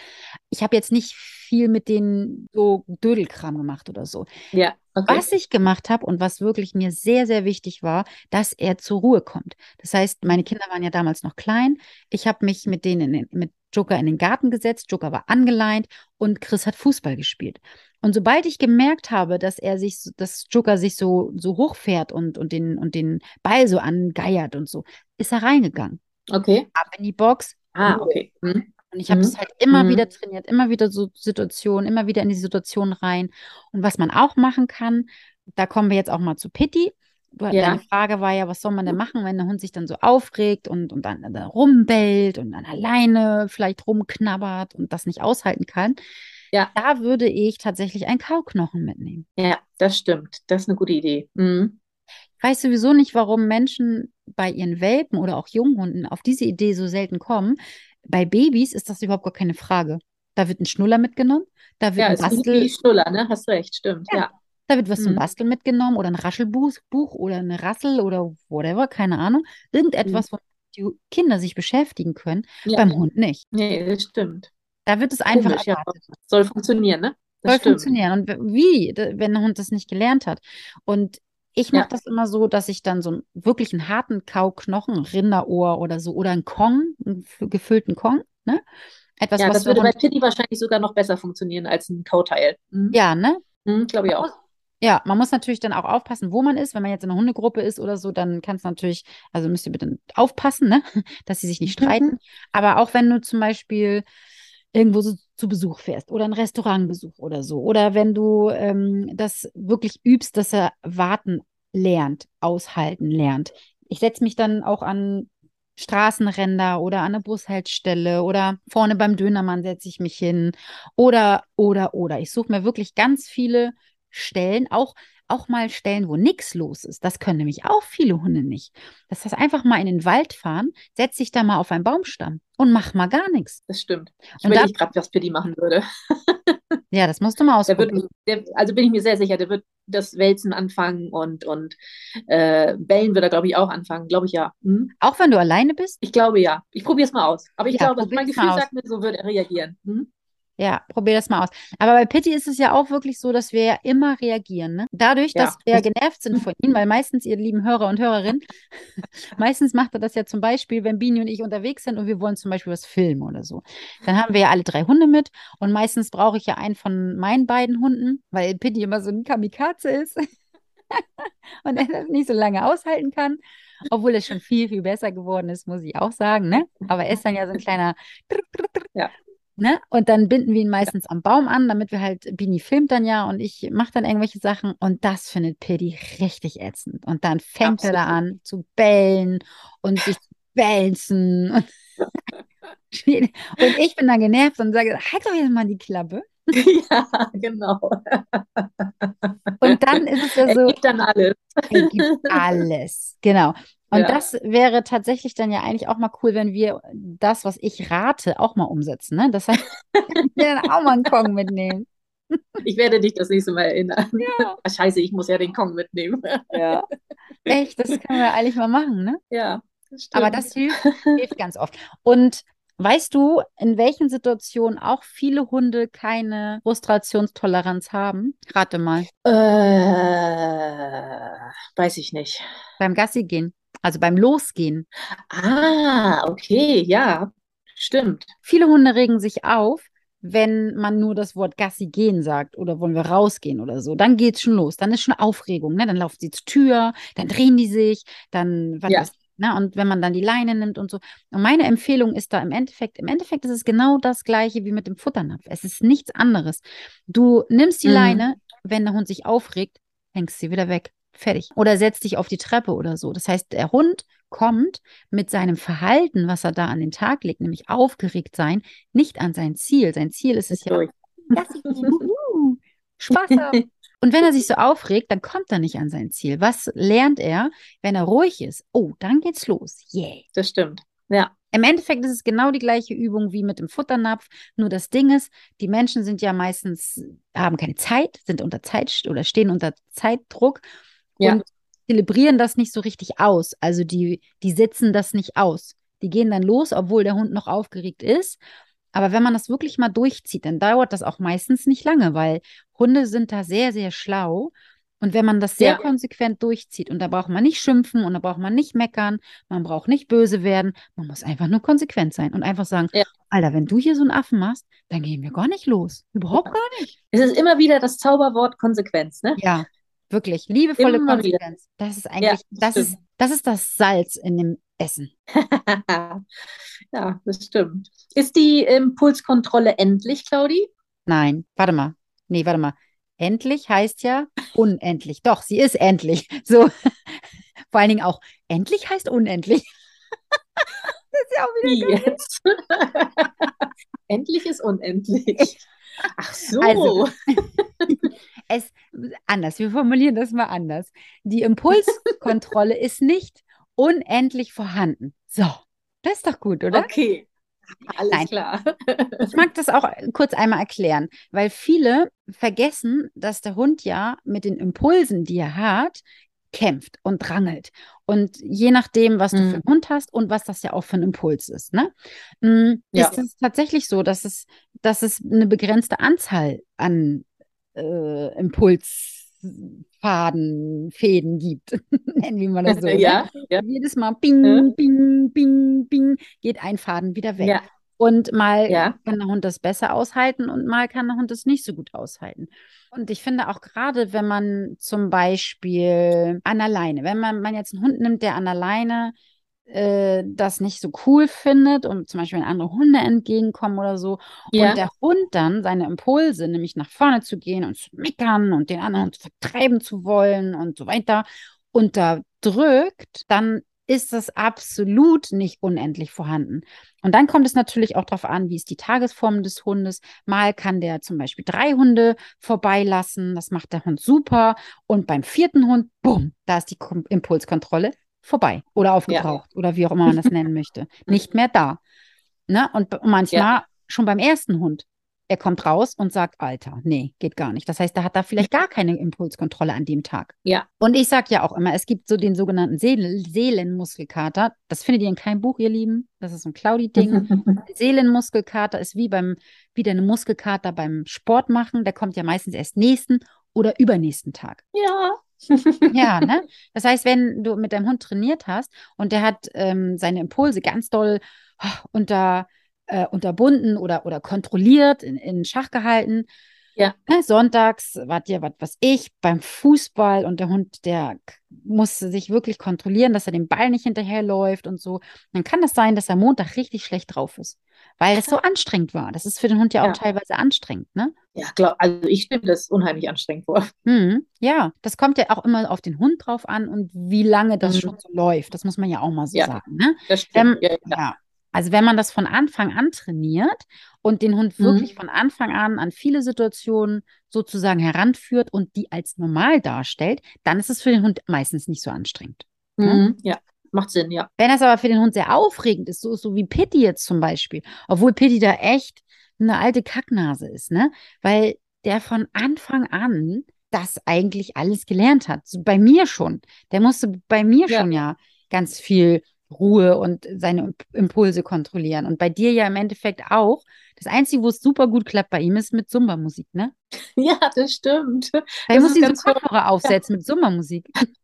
Ich habe jetzt nicht viel mit denen so Dödelkram gemacht oder so. Ja. Okay. Was ich gemacht habe und was wirklich mir sehr, sehr wichtig war, dass er zur Ruhe kommt. Das heißt, meine Kinder waren ja damals noch klein. Ich habe mich mit denen in, mit Joker in den Garten gesetzt. Joker war angeleint und Chris hat Fußball gespielt. Und sobald ich gemerkt habe, dass er sich, dass Joker sich so, so hochfährt und, und, den, und den Ball so angeiert und so, ist er reingegangen. Okay. Ab in die Box. Ah, okay. Mhm. Und ich habe mhm. das halt immer mhm. wieder trainiert, immer wieder so Situationen, immer wieder in die Situation rein. Und was man auch machen kann, da kommen wir jetzt auch mal zu Pitti. Ja. Deine Frage war ja, was soll man denn machen, wenn der Hund sich dann so aufregt und, und dann, dann rumbellt und dann alleine vielleicht rumknabbert und das nicht aushalten kann. Ja. Da würde ich tatsächlich einen Kauknochen mitnehmen. Ja, das stimmt. Das ist eine gute Idee. Mhm. Ich weiß sowieso nicht, warum Menschen bei ihren Welpen oder auch Junghunden auf diese Idee so selten kommen. Bei Babys ist das überhaupt gar keine Frage. Da wird ein Schnuller mitgenommen, da wird ja, ein Bastel. Wie Schnuller, ne? Hast recht, stimmt. Ja. ja. Da wird was mhm. zum Basteln mitgenommen oder ein Raschelbuch Buch oder eine Rassel oder whatever, keine Ahnung. Irgendetwas, mhm. wo die Kinder sich beschäftigen können, ja. beim Hund nicht. Nee, das stimmt. Da wird es einfach Komisch, ja. Soll funktionieren, ne? Das Soll stimmt. funktionieren. Und wie, wenn ein Hund das nicht gelernt hat? Und ich mache ja. das immer so, dass ich dann so einen wirklich einen harten Kauknochen, Rinderohr oder so, oder einen Kong, einen gefüllten Kong, ne? Etwas, ja, das würde bei Pitti wahrscheinlich sogar noch besser funktionieren als ein Kauteil. Mhm. Ja, ne? Mhm, Glaube ich auch. Ja, man muss natürlich dann auch aufpassen, wo man ist. Wenn man jetzt in einer Hundegruppe ist oder so, dann kann es natürlich, also müsst ihr bitte aufpassen, ne? (laughs) dass sie sich nicht streiten. Mhm. Aber auch wenn du zum Beispiel irgendwo so zu Besuch fährst oder ein Restaurantbesuch oder so, oder wenn du ähm, das wirklich übst, dass er warten lernt, aushalten lernt. Ich setze mich dann auch an Straßenränder oder an eine Bushaltestelle oder vorne beim Dönermann setze ich mich hin oder, oder, oder. Ich suche mir wirklich ganz viele Stellen, auch, auch mal Stellen, wo nichts los ist. Das können nämlich auch viele Hunde nicht. Das heißt, einfach mal in den Wald fahren, setz dich da mal auf einen Baumstamm und mach mal gar nichts. Das stimmt. Ich und überlege gerade, was Pitti machen würde. (laughs) ja, das musst du mal ausprobieren. Der wird, der, also bin ich mir sehr sicher, der wird das Wälzen anfangen und, und äh, Bellen wird er, glaube ich, auch anfangen. Glaube ich ja. Hm? Auch wenn du alleine bist? Ich glaube ja. Ich probiere es mal aus. Aber ich ja, glaube, mein Gefühl sagt mir, so wird er reagieren. Hm? Ja, probier das mal aus. Aber bei Pitti ist es ja auch wirklich so, dass wir ja immer reagieren. Ne? Dadurch, ja. dass wir genervt sind von ihm, weil meistens, ihr lieben Hörer und Hörerinnen, (laughs) meistens macht er das ja zum Beispiel, wenn Bini und ich unterwegs sind und wir wollen zum Beispiel was filmen oder so. Dann haben wir ja alle drei Hunde mit und meistens brauche ich ja einen von meinen beiden Hunden, weil Pitti immer so ein Kamikaze ist (laughs) und er das nicht so lange aushalten kann. Obwohl es schon viel, viel besser geworden ist, muss ich auch sagen. Ne? Aber er ist dann ja so ein kleiner. Ja. Ne? Und dann binden wir ihn meistens am Baum an, damit wir halt, Bini filmt dann ja und ich mache dann irgendwelche Sachen und das findet Piddy richtig ätzend. Und dann fängt Absolut. er da an zu bellen und sich zu wälzen. Und, (laughs) und ich bin dann genervt und sage, halt doch jetzt mal die Klappe. Ja, genau. Und dann ist es ja so. Er gibt dann alles. Er gibt alles, genau. Und Ja. das wäre tatsächlich dann ja eigentlich auch mal cool, wenn wir das, was ich rate, auch mal umsetzen. Ne? Das heißt, (laughs) wir dann auch mal einen Kong mitnehmen. Ich werde dich das nächste Mal erinnern. Ja. (laughs) Scheiße, ich muss ja den Kong mitnehmen. Ja. Echt, das können wir eigentlich mal machen, ne? Ja, das Aber stimmt. das hilft, hilft ganz oft. Und weißt du, in welchen Situationen auch viele Hunde keine Frustrationstoleranz haben? Rate mal. Äh, weiß ich nicht. Beim Gassi gehen, also beim Losgehen. Ah, okay, ja, stimmt. Viele Hunde regen sich auf, wenn man nur das Wort Gassi gehen sagt oder wollen wir rausgehen oder so. Dann geht's schon los. Dann ist schon Aufregung. Ne? Dann laufen sie zur Tür, dann drehen die sich, dann was Ja. ich, ne? Und wenn man dann die Leine nimmt und so. Und meine Empfehlung ist da im Endeffekt, im Endeffekt ist es genau das Gleiche wie mit dem Futternapf. Es ist nichts anderes. Du nimmst die Mhm. Leine, wenn der Hund sich aufregt, hängst sie wieder weg. Fertig. Oder setzt dich auf die Treppe oder so. Das heißt, der Hund kommt mit seinem Verhalten, was er da an den Tag legt, nämlich aufgeregt sein, nicht an sein Ziel. Sein Ziel ist es ja. Gassi gehen, wuhu, Spaß haben. (laughs) Und wenn er sich so aufregt, dann kommt er nicht an sein Ziel. Was lernt er, wenn er ruhig ist? Oh, dann geht's los. Yeah. Das stimmt. Ja, Im Endeffekt ist es genau die gleiche Übung wie mit dem Futternapf. Nur das Ding ist, die Menschen sind ja meistens, haben keine Zeit, sind unter Zeit oder stehen unter Zeitdruck Ja. und zelebrieren das nicht so richtig aus. Also die, die sitzen das nicht aus. Die gehen dann los, obwohl der Hund noch aufgeregt ist. Aber wenn man das wirklich mal durchzieht, dann dauert das auch meistens nicht lange, weil Hunde sind da sehr, sehr schlau. Und wenn man das sehr Ja. konsequent durchzieht, und da braucht man nicht schimpfen und da braucht man nicht meckern, man braucht nicht böse werden, man muss einfach nur konsequent sein und einfach sagen, Ja. Alter, wenn du hier so einen Affen machst, dann gehen wir gar nicht los. Überhaupt Ja. gar nicht. es ist immer wieder das Zauberwort Konsequenz, ne? Ja, wirklich. Liebevolle Immer wieder. Konsequenz. Das ist eigentlich, das das ist, das ist das Salz in dem Essen. (laughs) Ja, das stimmt. Ist die Impulskontrolle endlich, Claudi? Nein, warte mal. Nee, warte mal. Endlich heißt ja unendlich. Doch, sie ist endlich. (laughs) So. Vor allen Dingen auch endlich heißt unendlich. (laughs) Das ist ja auch wieder Wie jetzt? Endlich ist unendlich. Ach so. Also, (laughs) es anders. Wir formulieren das mal anders. Die Impulskontrolle (laughs) ist nicht unendlich vorhanden. So, das ist doch gut, oder? Okay. Alles Nein. klar. Ich mag das auch kurz einmal erklären, weil viele vergessen, dass der Hund ja mit den Impulsen, die er hat, kämpft und rangelt. Und je nachdem, was du für einen Hund hast und was das ja auch für ein Impuls ist, ne? Mm, Ja. Ist es tatsächlich so, dass es, dass es eine begrenzte Anzahl an äh, Impulsfaden, Fäden gibt, (laughs) nennen wir mal das so. (laughs) ne? Ja, ja. Jedes Mal bing, Ja. bing, bing, bing, geht ein Faden wieder weg. Ja, Und mal Ja. kann der Hund das besser aushalten und mal kann der Hund das nicht so gut aushalten. Und ich finde auch gerade, wenn man zum Beispiel an der Leine, wenn man, man jetzt einen Hund nimmt, der an der Leine äh, das nicht so cool findet und zum Beispiel wenn andere Hunde entgegenkommen oder so ja, und der Hund dann seine Impulse, nämlich nach vorne zu gehen und zu meckern und den anderen zu vertreiben zu wollen und so weiter, unterdrückt, dann ist das absolut nicht unendlich vorhanden. Und dann kommt es natürlich auch darauf an, wie ist die Tagesform des Hundes. Mal kann der zum Beispiel drei Hunde vorbeilassen, das macht der Hund super. Und beim vierten Hund, bumm, da ist die Impulskontrolle vorbei oder aufgebraucht oder wie auch immer man das nennen möchte. (laughs) Nicht mehr da. Ne? Und manchmal schon beim ersten Hund. Er kommt raus und sagt, Alter, nee, geht gar nicht. Das heißt, da hat er vielleicht gar keine Impulskontrolle an dem Tag. ja, Und ich sage ja auch immer, es gibt so den sogenannten Seelen Seelenmuskelkater. Das findet ihr in keinem Buch, ihr Lieben. Das ist so ein Claudi-Ding. (laughs) Seelenmuskelkater ist wie beim, wie deine Muskelkater beim Sport machen. Der kommt ja meistens erst nächsten oder übernächsten Tag. ja. (laughs) Ja, ne? Das heißt, wenn du mit deinem Hund trainiert hast und der hat ähm, seine Impulse ganz doll ah, unter, äh, unterbunden oder, oder kontrolliert, in, in Schach gehalten, Ja. ne? Sonntags, wart ihr, was weiß ich, beim Fußball und der Hund, der k- muss sich wirklich kontrollieren, dass er dem Ball nicht hinterherläuft und so, dann kann das sein, dass er Montag richtig schlecht drauf ist, weil es so anstrengend war. Das ist für den Hund ja auch Ja. teilweise anstrengend, ne? Ja, glaub, also ich mir das unheimlich anstrengend vor. Mhm, ja, das kommt ja auch immer auf den Hund drauf an und wie lange das Mhm. schon so läuft. Das muss man ja auch mal so Ja. sagen. Ne? Das Ähm, stimmt. Ja, ja. Also wenn man das von Anfang an trainiert und den Hund Mhm. wirklich von Anfang an an viele Situationen sozusagen heranführt und die als normal darstellt, dann ist es für den Hund meistens nicht so anstrengend. Mhm. Ja. macht Sinn, ja. Wenn das aber für den Hund sehr aufregend ist, so, so wie Pitti jetzt zum Beispiel, obwohl Pitti da echt eine alte Kacknase ist, ne? Weil der von Anfang an das eigentlich alles gelernt hat. So bei mir schon. Der musste bei mir Ja. schon ja ganz viel Ruhe und seine Imp- Impulse kontrollieren. Und bei dir ja im Endeffekt auch. Das Einzige, wo es super gut klappt bei ihm, ist mit Zumba-Musik, ne? (laughs) Ja, das stimmt. Da Das muss ich so. Kopfhörer aufsetzen mit Zumba-Musik. (laughs)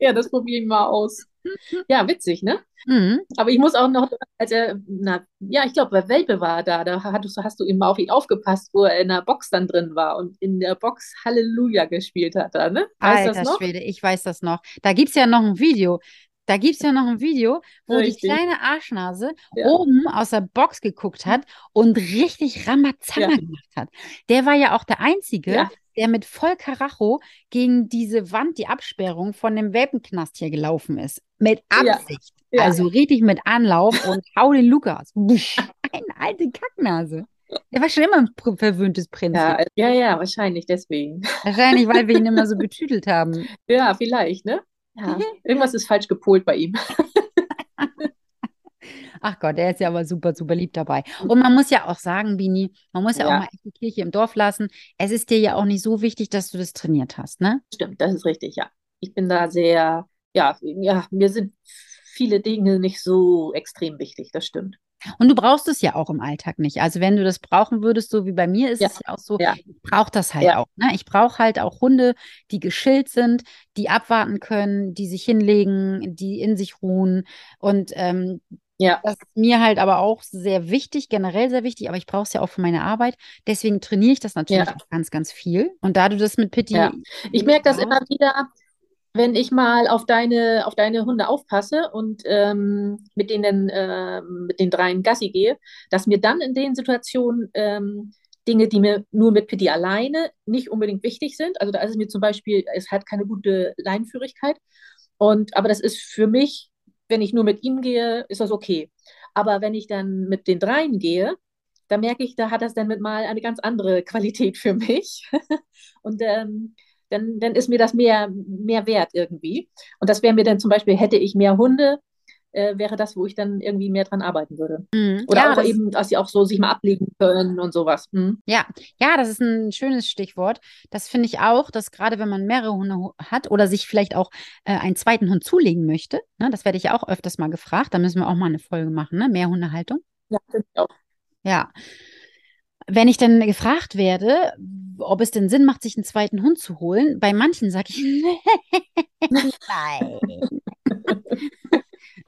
Ja, das probiere ich mal aus. (laughs) Ja, witzig, ne? Mhm. Aber ich muss auch noch, als er, na, ja, ich glaube, Welpe war da, da hattest, hast du eben auf ihn aufgepasst, wo er in der Box dann drin war und in der Box Halleluja gespielt hat, da, ne? Weißt du das Alter noch? Schwede, ich weiß das noch. Da gibt es ja noch ein Video. Da gibt es ja noch ein Video, wo die Richtig. kleine Arschnase Ja. oben aus der Box geguckt hat und richtig Ramazamba Ja. gemacht hat. Der war ja auch der Einzige, Ja. Der mit voll Karacho gegen diese Wand, die Absperrung von dem Welpenknast hier gelaufen ist. Mit Ja. Absicht. Ja. Also richtig mit Anlauf und (laughs) hau den Lukas. Eine alte Kacknase. Der war schon immer ein verwöhntes Prinzchen. Ja, ja, ja, wahrscheinlich deswegen. Wahrscheinlich, weil wir ihn immer so (laughs) betütelt haben. Ja, vielleicht, ne? Ja, irgendwas ist falsch gepolt bei ihm. (laughs) Ach Gott, der ist ja aber super, super lieb dabei. Und man muss ja auch sagen, Bini, man muss ja, auch Ja. mal echt die Kirche im Dorf lassen. Es ist dir ja auch nicht so wichtig, dass du das trainiert hast, ne? Stimmt, das ist richtig, ja. Ich bin da sehr, ja, ja, mir sind viele Dinge nicht so extrem wichtig, das stimmt. Und du brauchst es ja auch im Alltag nicht. Also wenn du das brauchen würdest, so wie bei mir, ist Ja. es ja auch so, Ja. ich brauche das halt Ja. auch. Ne? Ich brauche halt auch Hunde, die geschillt sind, die abwarten können, die sich hinlegen, die in sich ruhen. Und ähm, Ja, Das ist mir halt aber auch sehr wichtig, generell sehr wichtig, aber ich brauche es ja auch für meine Arbeit. Deswegen trainiere ich das natürlich Ja. auch ganz, ganz viel. Und da du das mit Pitti. Ja. ich merke das immer wieder, wenn ich mal auf deine, auf deine Hunde aufpasse und ähm, mit denen, ähm, mit den dreien Gassi gehe, dass mir dann in den Situationen ähm, Dinge, die mir nur mit Pitti alleine nicht unbedingt wichtig sind. Also da ist es mir zum Beispiel, es hat keine gute Leinenführigkeit. Und, aber das ist für mich, wenn ich nur mit ihm gehe, ist das okay. Aber wenn ich dann mit den dreien gehe, da merke ich, da hat das dann mit mal eine ganz andere (laughs) Qualität für mich. (laughs) Und ähm, dann, dann ist mir das mehr, mehr wert irgendwie. Und das wäre mir dann zum Beispiel, hätte ich mehr Hunde, äh, wäre das, wo ich dann irgendwie mehr dran arbeiten würde. Mhm. Oder ja, auch das, eben, dass sie auch so sich mal ablegen können und sowas. Hm? ja, ja, das ist ein schönes Stichwort. Das finde ich auch, dass gerade wenn man mehrere Hunde hu- hat oder sich vielleicht auch äh, einen zweiten Hund zulegen möchte, ne, das werde ich ja auch öfters mal gefragt, da müssen wir auch mal eine Folge machen, ne? Mehrhundehaltung. Ja, finde ich auch. Ja. Wenn ich dann gefragt werde, ob es denn Sinn macht, sich einen zweiten Hund zu holen, bei manchen sage ich, (laughs) nein. (laughs)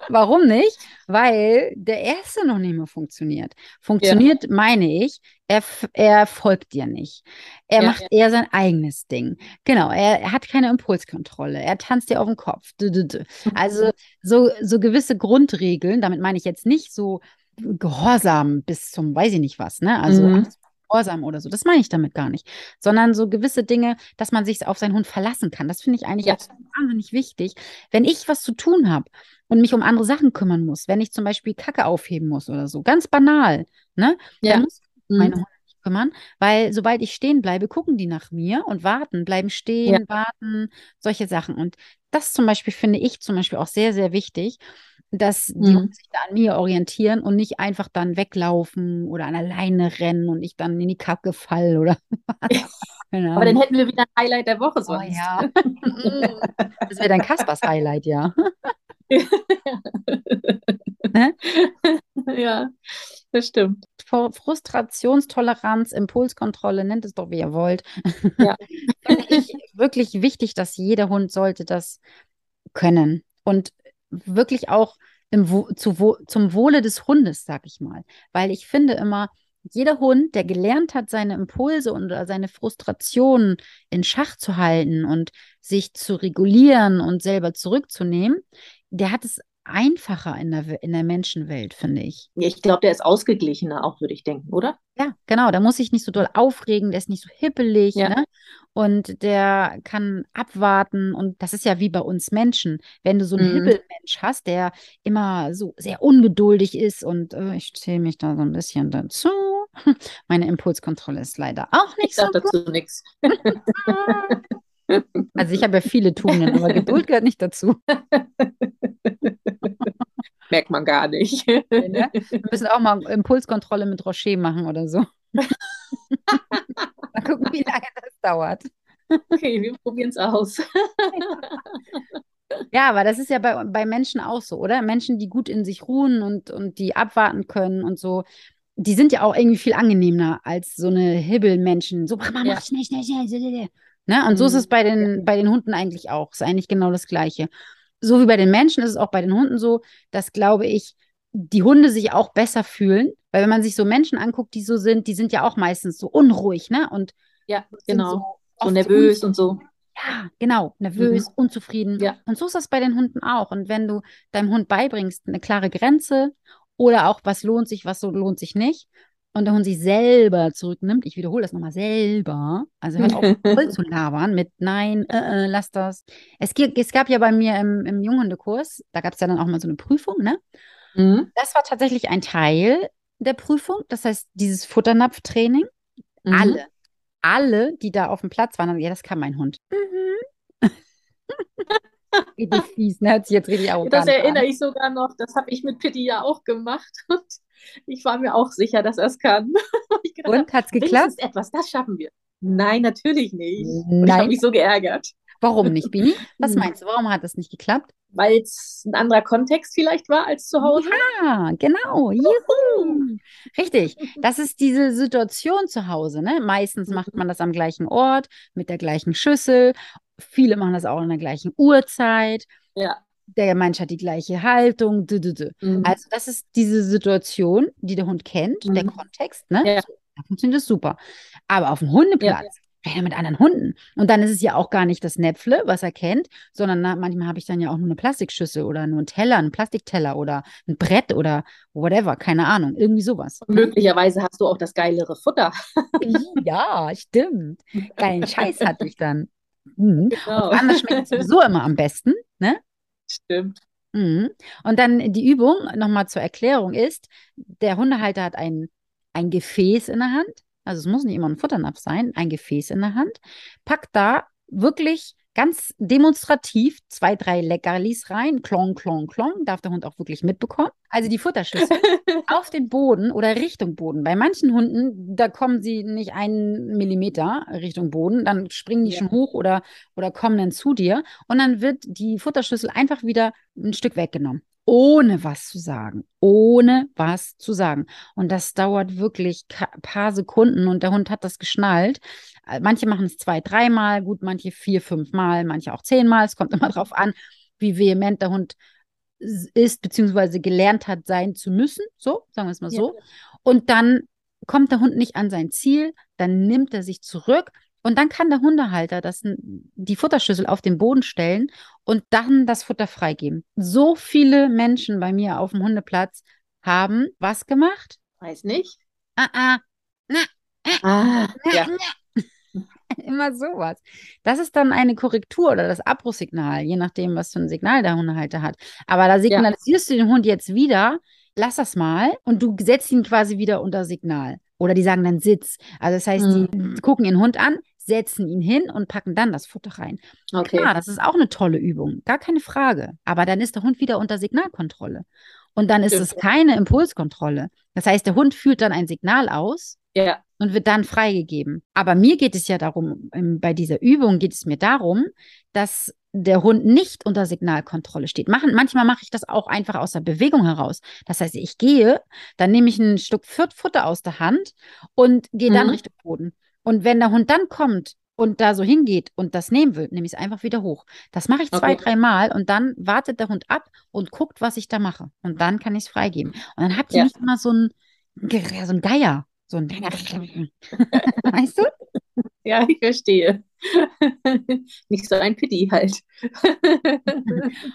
Warum nicht? Weil der erste noch nicht mehr funktioniert. Funktioniert, meine ich, er, er folgt dir nicht. Er Ja, macht ja. eher sein eigenes Ding. Genau, er, hat keine Impulskontrolle. Er tanzt dir auf den Kopf. Dü. Also so, so gewisse Grundregeln, damit meine ich jetzt nicht so Gehorsam bis zum weiß ich nicht was, ne? Also Mhm. Gehorsam oder so. Das meine ich damit gar nicht. Sondern so gewisse Dinge, dass man sich auf seinen Hund verlassen kann. Das finde ich eigentlich Ja. wahnsinnig wichtig. Wenn ich was zu tun habe und mich um andere Sachen kümmern muss, wenn ich zum Beispiel Kacke aufheben muss oder so, ganz banal, ne? Ja. Dann muss ich Mhm. meine Hunde nicht kümmern, weil sobald ich stehen bleibe, gucken die nach mir und warten, bleiben stehen, warten, solche Sachen. Und das zum Beispiel finde ich zum Beispiel auch sehr, sehr wichtig, dass die Mhm. Hunde sich da an mir orientieren und nicht einfach dann weglaufen oder an alleine rennen und ich dann in die Kacke fall oder (laughs) Keine Aber dann hätten wir wieder ein Highlight der Woche Oh sonst. ja. Das wäre dann Kaspers Highlight, ja. Ne? (laughs) Ja, das stimmt. Fr- Frustrationstoleranz, Impulskontrolle, nennt es doch, wie ihr wollt. Ja. (laughs) Ich wirklich wichtig, dass jeder Hund sollte das können. Und wirklich auch im Wo zu Wo zum Wohle des Hundes, sag ich mal. Weil ich finde immer, jeder Hund, der gelernt hat, seine Impulse und oder seine Frustrationen in Schach zu halten und sich zu regulieren und selber zurückzunehmen, der hat es einfacher in der, in der Menschenwelt, finde ich. Ich glaube, der ist ausgeglichener auch, würde ich denken, oder? Ja, genau. Da muss sich nicht so doll aufregen, der ist nicht so hippelig, Ja. ne? Und der kann abwarten. Und das ist ja wie bei uns Menschen. Wenn du so einen Mhm. Hibbelmensch hast, der immer so sehr ungeduldig ist und äh, ich zähle mich da so ein bisschen dazu. (laughs) Meine Impulskontrolle ist leider auch Ich nicht so sage gut. dazu nichts. (laughs) (laughs) Also ich habe ja viele Tugenden, aber (laughs) Geduld gehört nicht dazu. (laughs) Merkt man gar nicht. Ne? Wir müssen auch mal Impulskontrolle mit Rocher machen oder so. mal gucken, wie lange das dauert. Okay, wir probieren es aus. Ja, aber das ist ja bei, bei Menschen auch so, oder? Menschen, die gut in sich ruhen und, und die abwarten können und so, die sind ja auch irgendwie viel angenehmer als so eine Hibbelmenschen. So, Mama, mach schnell, schnell, schnell, schnell. Ne? Und so ist es bei den, bei den Hunden eigentlich auch. Ist eigentlich genau das Gleiche. So wie bei den Menschen ist es auch bei den Hunden so, dass, glaube ich, die Hunde sich auch besser fühlen. Weil wenn man sich so Menschen anguckt, die so sind, die sind ja auch meistens so unruhig, ne? Und ja, genau. So, so nervös und so. Ja, genau, nervös, mhm. unzufrieden. Ja. Und so ist das bei den Hunden auch. Und wenn du deinem Hund beibringst, eine klare Grenze oder auch, was lohnt sich, was so lohnt sich nicht, und der Hund sich selber zurücknimmt, ich wiederhole das nochmal selber, also hört auf, (laughs) voll zu labern mit Nein, äh, äh, lass das. Es, es gab ja bei mir im, im Junghundekurs, da gab es ja dann auch mal so eine Prüfung, ne? Mhm. Das war tatsächlich ein Teil der Prüfung, das heißt, dieses Futternapftraining. Mhm. Alle, alle, die da auf dem Platz waren, ja, das kann mein Hund. Mhm. (laughs) richtig fies, ne? Hört sich jetzt richtig auf. Das erinnere an. ich sogar noch, das habe ich mit Pitti ja auch gemacht. Und ich war mir auch sicher, dass er es kann. (laughs) Gedacht, und hat es geklappt? etwas, das schaffen wir. Nein, natürlich nicht. Und ich habe mich so geärgert. Warum nicht, Bini? Was meinst du, warum hat das nicht geklappt? Weil es ein anderer Kontext vielleicht war als zu Hause. Ja, genau. Juhu. Richtig. Das ist diese Situation zu Hause. Ne? Meistens macht mhm. man das am gleichen Ort, mit der gleichen Schüssel. Viele machen das auch in der gleichen Uhrzeit. Ja. Der Mensch hat die gleiche Haltung. Mhm. Also, das ist diese Situation, die der Hund kennt, mhm. der Kontext. Ne? Ja. Da funktioniert das super. Aber auf dem Hundeplatz, ja ja, mit anderen Hunden. Und dann ist es ja auch gar nicht das Näpfle, was er kennt, sondern na, manchmal habe ich dann ja auch nur eine Plastikschüssel oder nur einen Teller, einen Plastikteller oder ein Brett oder whatever, keine Ahnung, irgendwie sowas. Möglicherweise hast du auch das geilere Futter. (laughs) ja, stimmt. Geilen Scheiß hatte ich dann. Mhm. Genau. Und anders schmeckt es sowieso immer am besten, ne? Stimmt. Mhm. Und dann die Übung, nochmal zur Erklärung, ist, der Hundehalter hat ein, ein Gefäß in der Hand also es muss nicht immer ein Futternapf sein, ein Gefäß in der Hand, packt da wirklich ganz demonstrativ zwei, drei Leckerlis rein, klong, klong, klong, darf der Hund auch wirklich mitbekommen. Also die Futterschüssel (laughs) auf den Boden oder Richtung Boden. Bei manchen Hunden, da kommen sie nicht einen Millimeter Richtung Boden, dann springen die ja. schon hoch oder, oder kommen dann zu dir und dann wird die Futterschüssel einfach wieder ein Stück weggenommen ohne was zu sagen, ohne was zu sagen. Und das dauert wirklich ein paar Sekunden und der Hund hat das geschnallt. Äh, manche machen es zwei, dreimal, gut, manche vier, fünfmal, manche auch zehnmal. Es kommt immer (laughs) darauf an, wie vehement der Hund ist, beziehungsweise gelernt hat, sein zu müssen. So, sagen wir es mal so. Ja. Und dann kommt der Hund nicht an sein Ziel, dann nimmt er sich zurück und dann kann der Hundehalter das, die Futterschüssel auf den Boden stellen und dann das Futter freigeben. So viele Menschen bei mir auf dem Hundeplatz haben was gemacht? Weiß nicht. Ah, ah. Na, äh, ah, na, ja. Na. (laughs) Immer sowas. Das ist dann eine Korrektur oder das Abbruchsignal, je nachdem, was für ein Signal der Hundehalter hat. Aber da signalisierst ja. du den Hund jetzt wieder, lass das mal und du setzt ihn quasi wieder unter Signal. Oder die sagen dann Sitz. Also das heißt, die mhm. gucken ihren Hund an, setzen ihn hin und packen dann das Futter rein. Okay. Klar, das ist auch eine tolle Übung, gar keine Frage. Aber dann ist der Hund wieder unter Signalkontrolle. Und dann ist es keine Impulskontrolle. Das heißt, der Hund führt dann ein Signal aus ja. und wird dann freigegeben. Aber mir geht es ja darum, bei dieser Übung geht es mir darum, dass der Hund nicht unter Signalkontrolle steht. Machen, manchmal mache ich das auch einfach aus der Bewegung heraus. Das heißt, ich gehe, dann nehme ich ein Stück Futter aus der Hand und gehe dann mhm. Richtung Boden. Und wenn der Hund dann kommt und da so hingeht und das nehmen will, nehme ich es einfach wieder hoch. Das mache ich zwei, okay. drei Mal und dann wartet der Hund ab und guckt, was ich da mache. Und dann kann ich es freigeben. Und dann habt ihr ja. nicht immer so ein, so ein Geier. So ein (laughs) weißt du? (laughs) Ja, ich verstehe. (laughs) Nicht so ein Pity halt.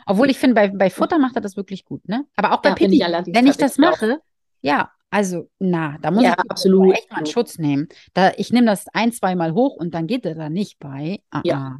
Obwohl ich finde, bei, bei Futter macht er das wirklich gut, ne? Aber auch bei ja, Pity, ich wenn ich das mache, auch. ja, also, na, da muss ja, ich absolut. echt mal einen Schutz nehmen. Da, ich nehme das ein, zweimal hoch und dann geht er da nicht bei. Ah, ja. Ah.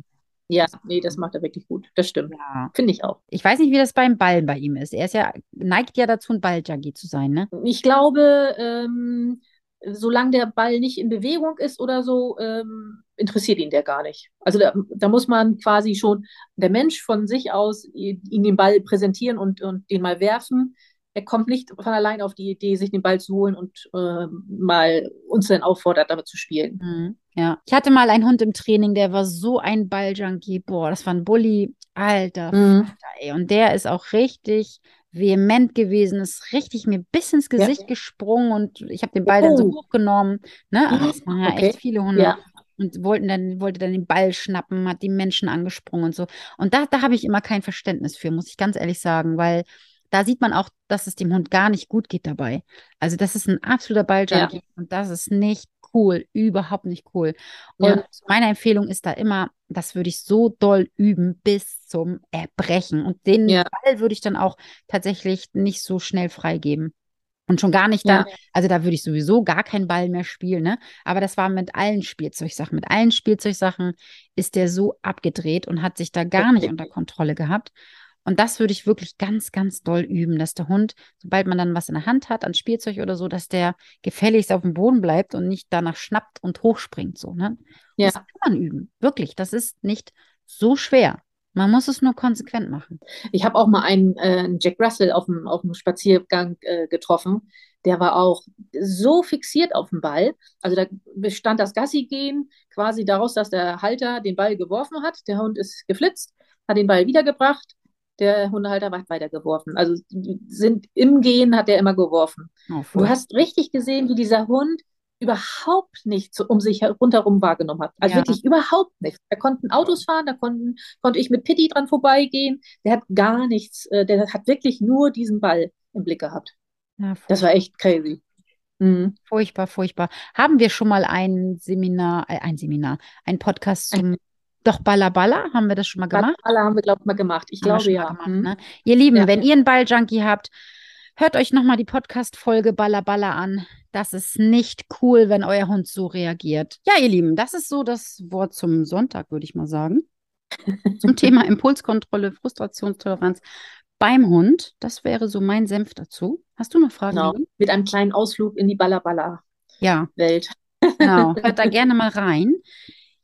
Ja, nee, das macht er wirklich gut. Das stimmt. Ja. Finde ich auch. Ich weiß nicht, wie das beim Ballen bei ihm ist. Er ist ja, neigt ja dazu, ein Balljunkie zu sein, ne? Ich glaube, ähm, solange der Ball nicht in Bewegung ist oder so, ähm, interessiert ihn der gar nicht. Also da, da, muss man quasi schon der Mensch von sich aus ihn den Ball präsentieren und, und den mal werfen. Er kommt nicht von allein auf die Idee, sich den Ball zu holen und äh, mal uns dann auffordert, damit zu spielen. Mhm, ja, ich hatte mal einen Hund im Training, der war so ein Balljunkie. Boah, das war ein Bully. Alter, mhm. Vater, ey. Und der ist auch richtig vehement gewesen, ist richtig mir bis ins Gesicht ja. gesprungen und ich habe den Ball oh. dann so oh. hochgenommen. Ne? Aber das waren ja okay. echt viele Hunde. Ja. Und wollten dann, wollte dann den Ball schnappen, hat die Menschen angesprungen und so. Und da, da habe ich immer kein Verständnis für, muss ich ganz ehrlich sagen, weil da sieht man auch, dass es dem Hund gar nicht gut geht dabei. Also das ist ein absoluter Balljunkie ja. und das ist nicht cool, überhaupt nicht cool. Und ja. meine Empfehlung ist da immer, das würde ich so doll üben bis zum Erbrechen. Und den ja. Ball würde ich dann auch tatsächlich nicht so schnell freigeben. Und schon gar nicht ja. dann, also da würde ich sowieso gar keinen Ball mehr spielen, ne? Aber das war mit allen Spielzeugsachen. Mit allen Spielzeugsachen ist der so abgedreht und hat sich da gar nicht unter Kontrolle gehabt. Und das würde ich wirklich ganz, ganz doll üben, dass der Hund, sobald man dann was in der Hand hat, an Spielzeug oder so, dass der gefälligst auf dem Boden bleibt und nicht danach schnappt und hochspringt. So, ne? Ja. Das kann man üben. Wirklich. Das ist nicht so schwer. Man muss es nur konsequent machen. Ich habe auch mal einen, äh, Jack Russell auf dem, auf dem Spaziergang äh, getroffen. Der war auch so fixiert auf den Ball. Also da bestand das Gassi-Gehen quasi daraus, dass der Halter den Ball geworfen hat. Der Hund ist geflitzt, hat den Ball wiedergebracht der Hundehalter hat weitergeworfen. Also sind im Gehen hat er immer geworfen. Oh, du hast richtig gesehen, wie dieser Hund überhaupt nichts um sich rundherum wahrgenommen hat. Also ja. wirklich überhaupt nichts. Da konnten Autos fahren, da konnten, konnte ich mit Pitti dran vorbeigehen. Der hat gar nichts, äh, der hat wirklich nur diesen Ball im Blick gehabt. Ja, das war echt crazy. Mhm. Furchtbar, furchtbar. Haben wir schon mal ein Seminar, äh, ein Seminar, ein Podcast (laughs) zum doch, Balla Balla, haben wir das schon mal gemacht? Balla haben wir, glaube ich, mal gemacht. Ich haben glaube ja. Gemacht, hm. ne? Ihr Lieben, ja. wenn ihr einen Balljunkie habt, hört euch nochmal die Podcast-Folge Balla Balla an. Das ist nicht cool, wenn euer Hund so reagiert. Ja, ihr Lieben, das ist so das Wort zum Sonntag, würde ich mal sagen. (laughs) zum Thema Impulskontrolle, Frustrationstoleranz beim Hund. Das wäre so mein Senf dazu. Hast du noch Fragen? Genau. Mit einem kleinen Ausflug in die Balla Balla Welt. Ja. Genau, (laughs) hört da gerne mal rein.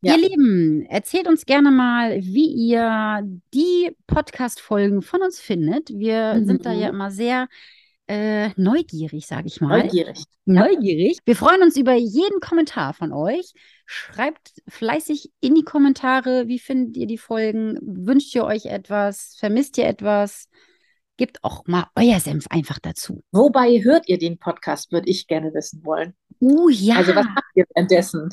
Ja. Ihr Lieben, erzählt uns gerne mal, wie ihr die Podcast-Folgen von uns findet. Wir mhm. sind da ja immer sehr äh, neugierig, sage ich mal. Neugierig. Neugierig. Wir freuen uns über jeden Kommentar von euch. Schreibt fleißig in die Kommentare, wie findet ihr die Folgen? Wünscht ihr euch etwas? Vermisst ihr etwas? Gebt auch mal euer Senf einfach dazu. Wobei hört ihr den Podcast, würde ich gerne wissen wollen. Oh ja. Also was macht ihr währenddessen?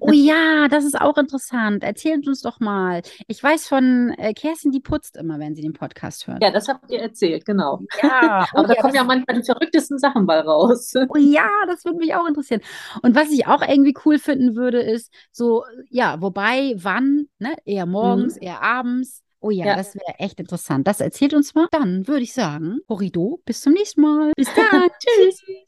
Oh ja, das ist auch interessant. Erzählt uns doch mal. Ich weiß von äh, Kerstin, die putzt immer, wenn sie den Podcast hört. Ja, das habt ihr erzählt, genau. Ja, (laughs) oh, Aber da ja, kommen ja manchmal die verrücktesten Sachen mal raus. (laughs) Oh ja, das würde mich auch interessieren. Und was ich auch irgendwie cool finden würde, ist so, ja, wobei, wann, ne? Eher morgens, mhm. eher abends. Oh ja, ja. das wäre echt interessant. Das erzählt uns mal. Dann würde ich sagen, Horrido, bis zum nächsten Mal. Bis dann. (laughs) Tschüss.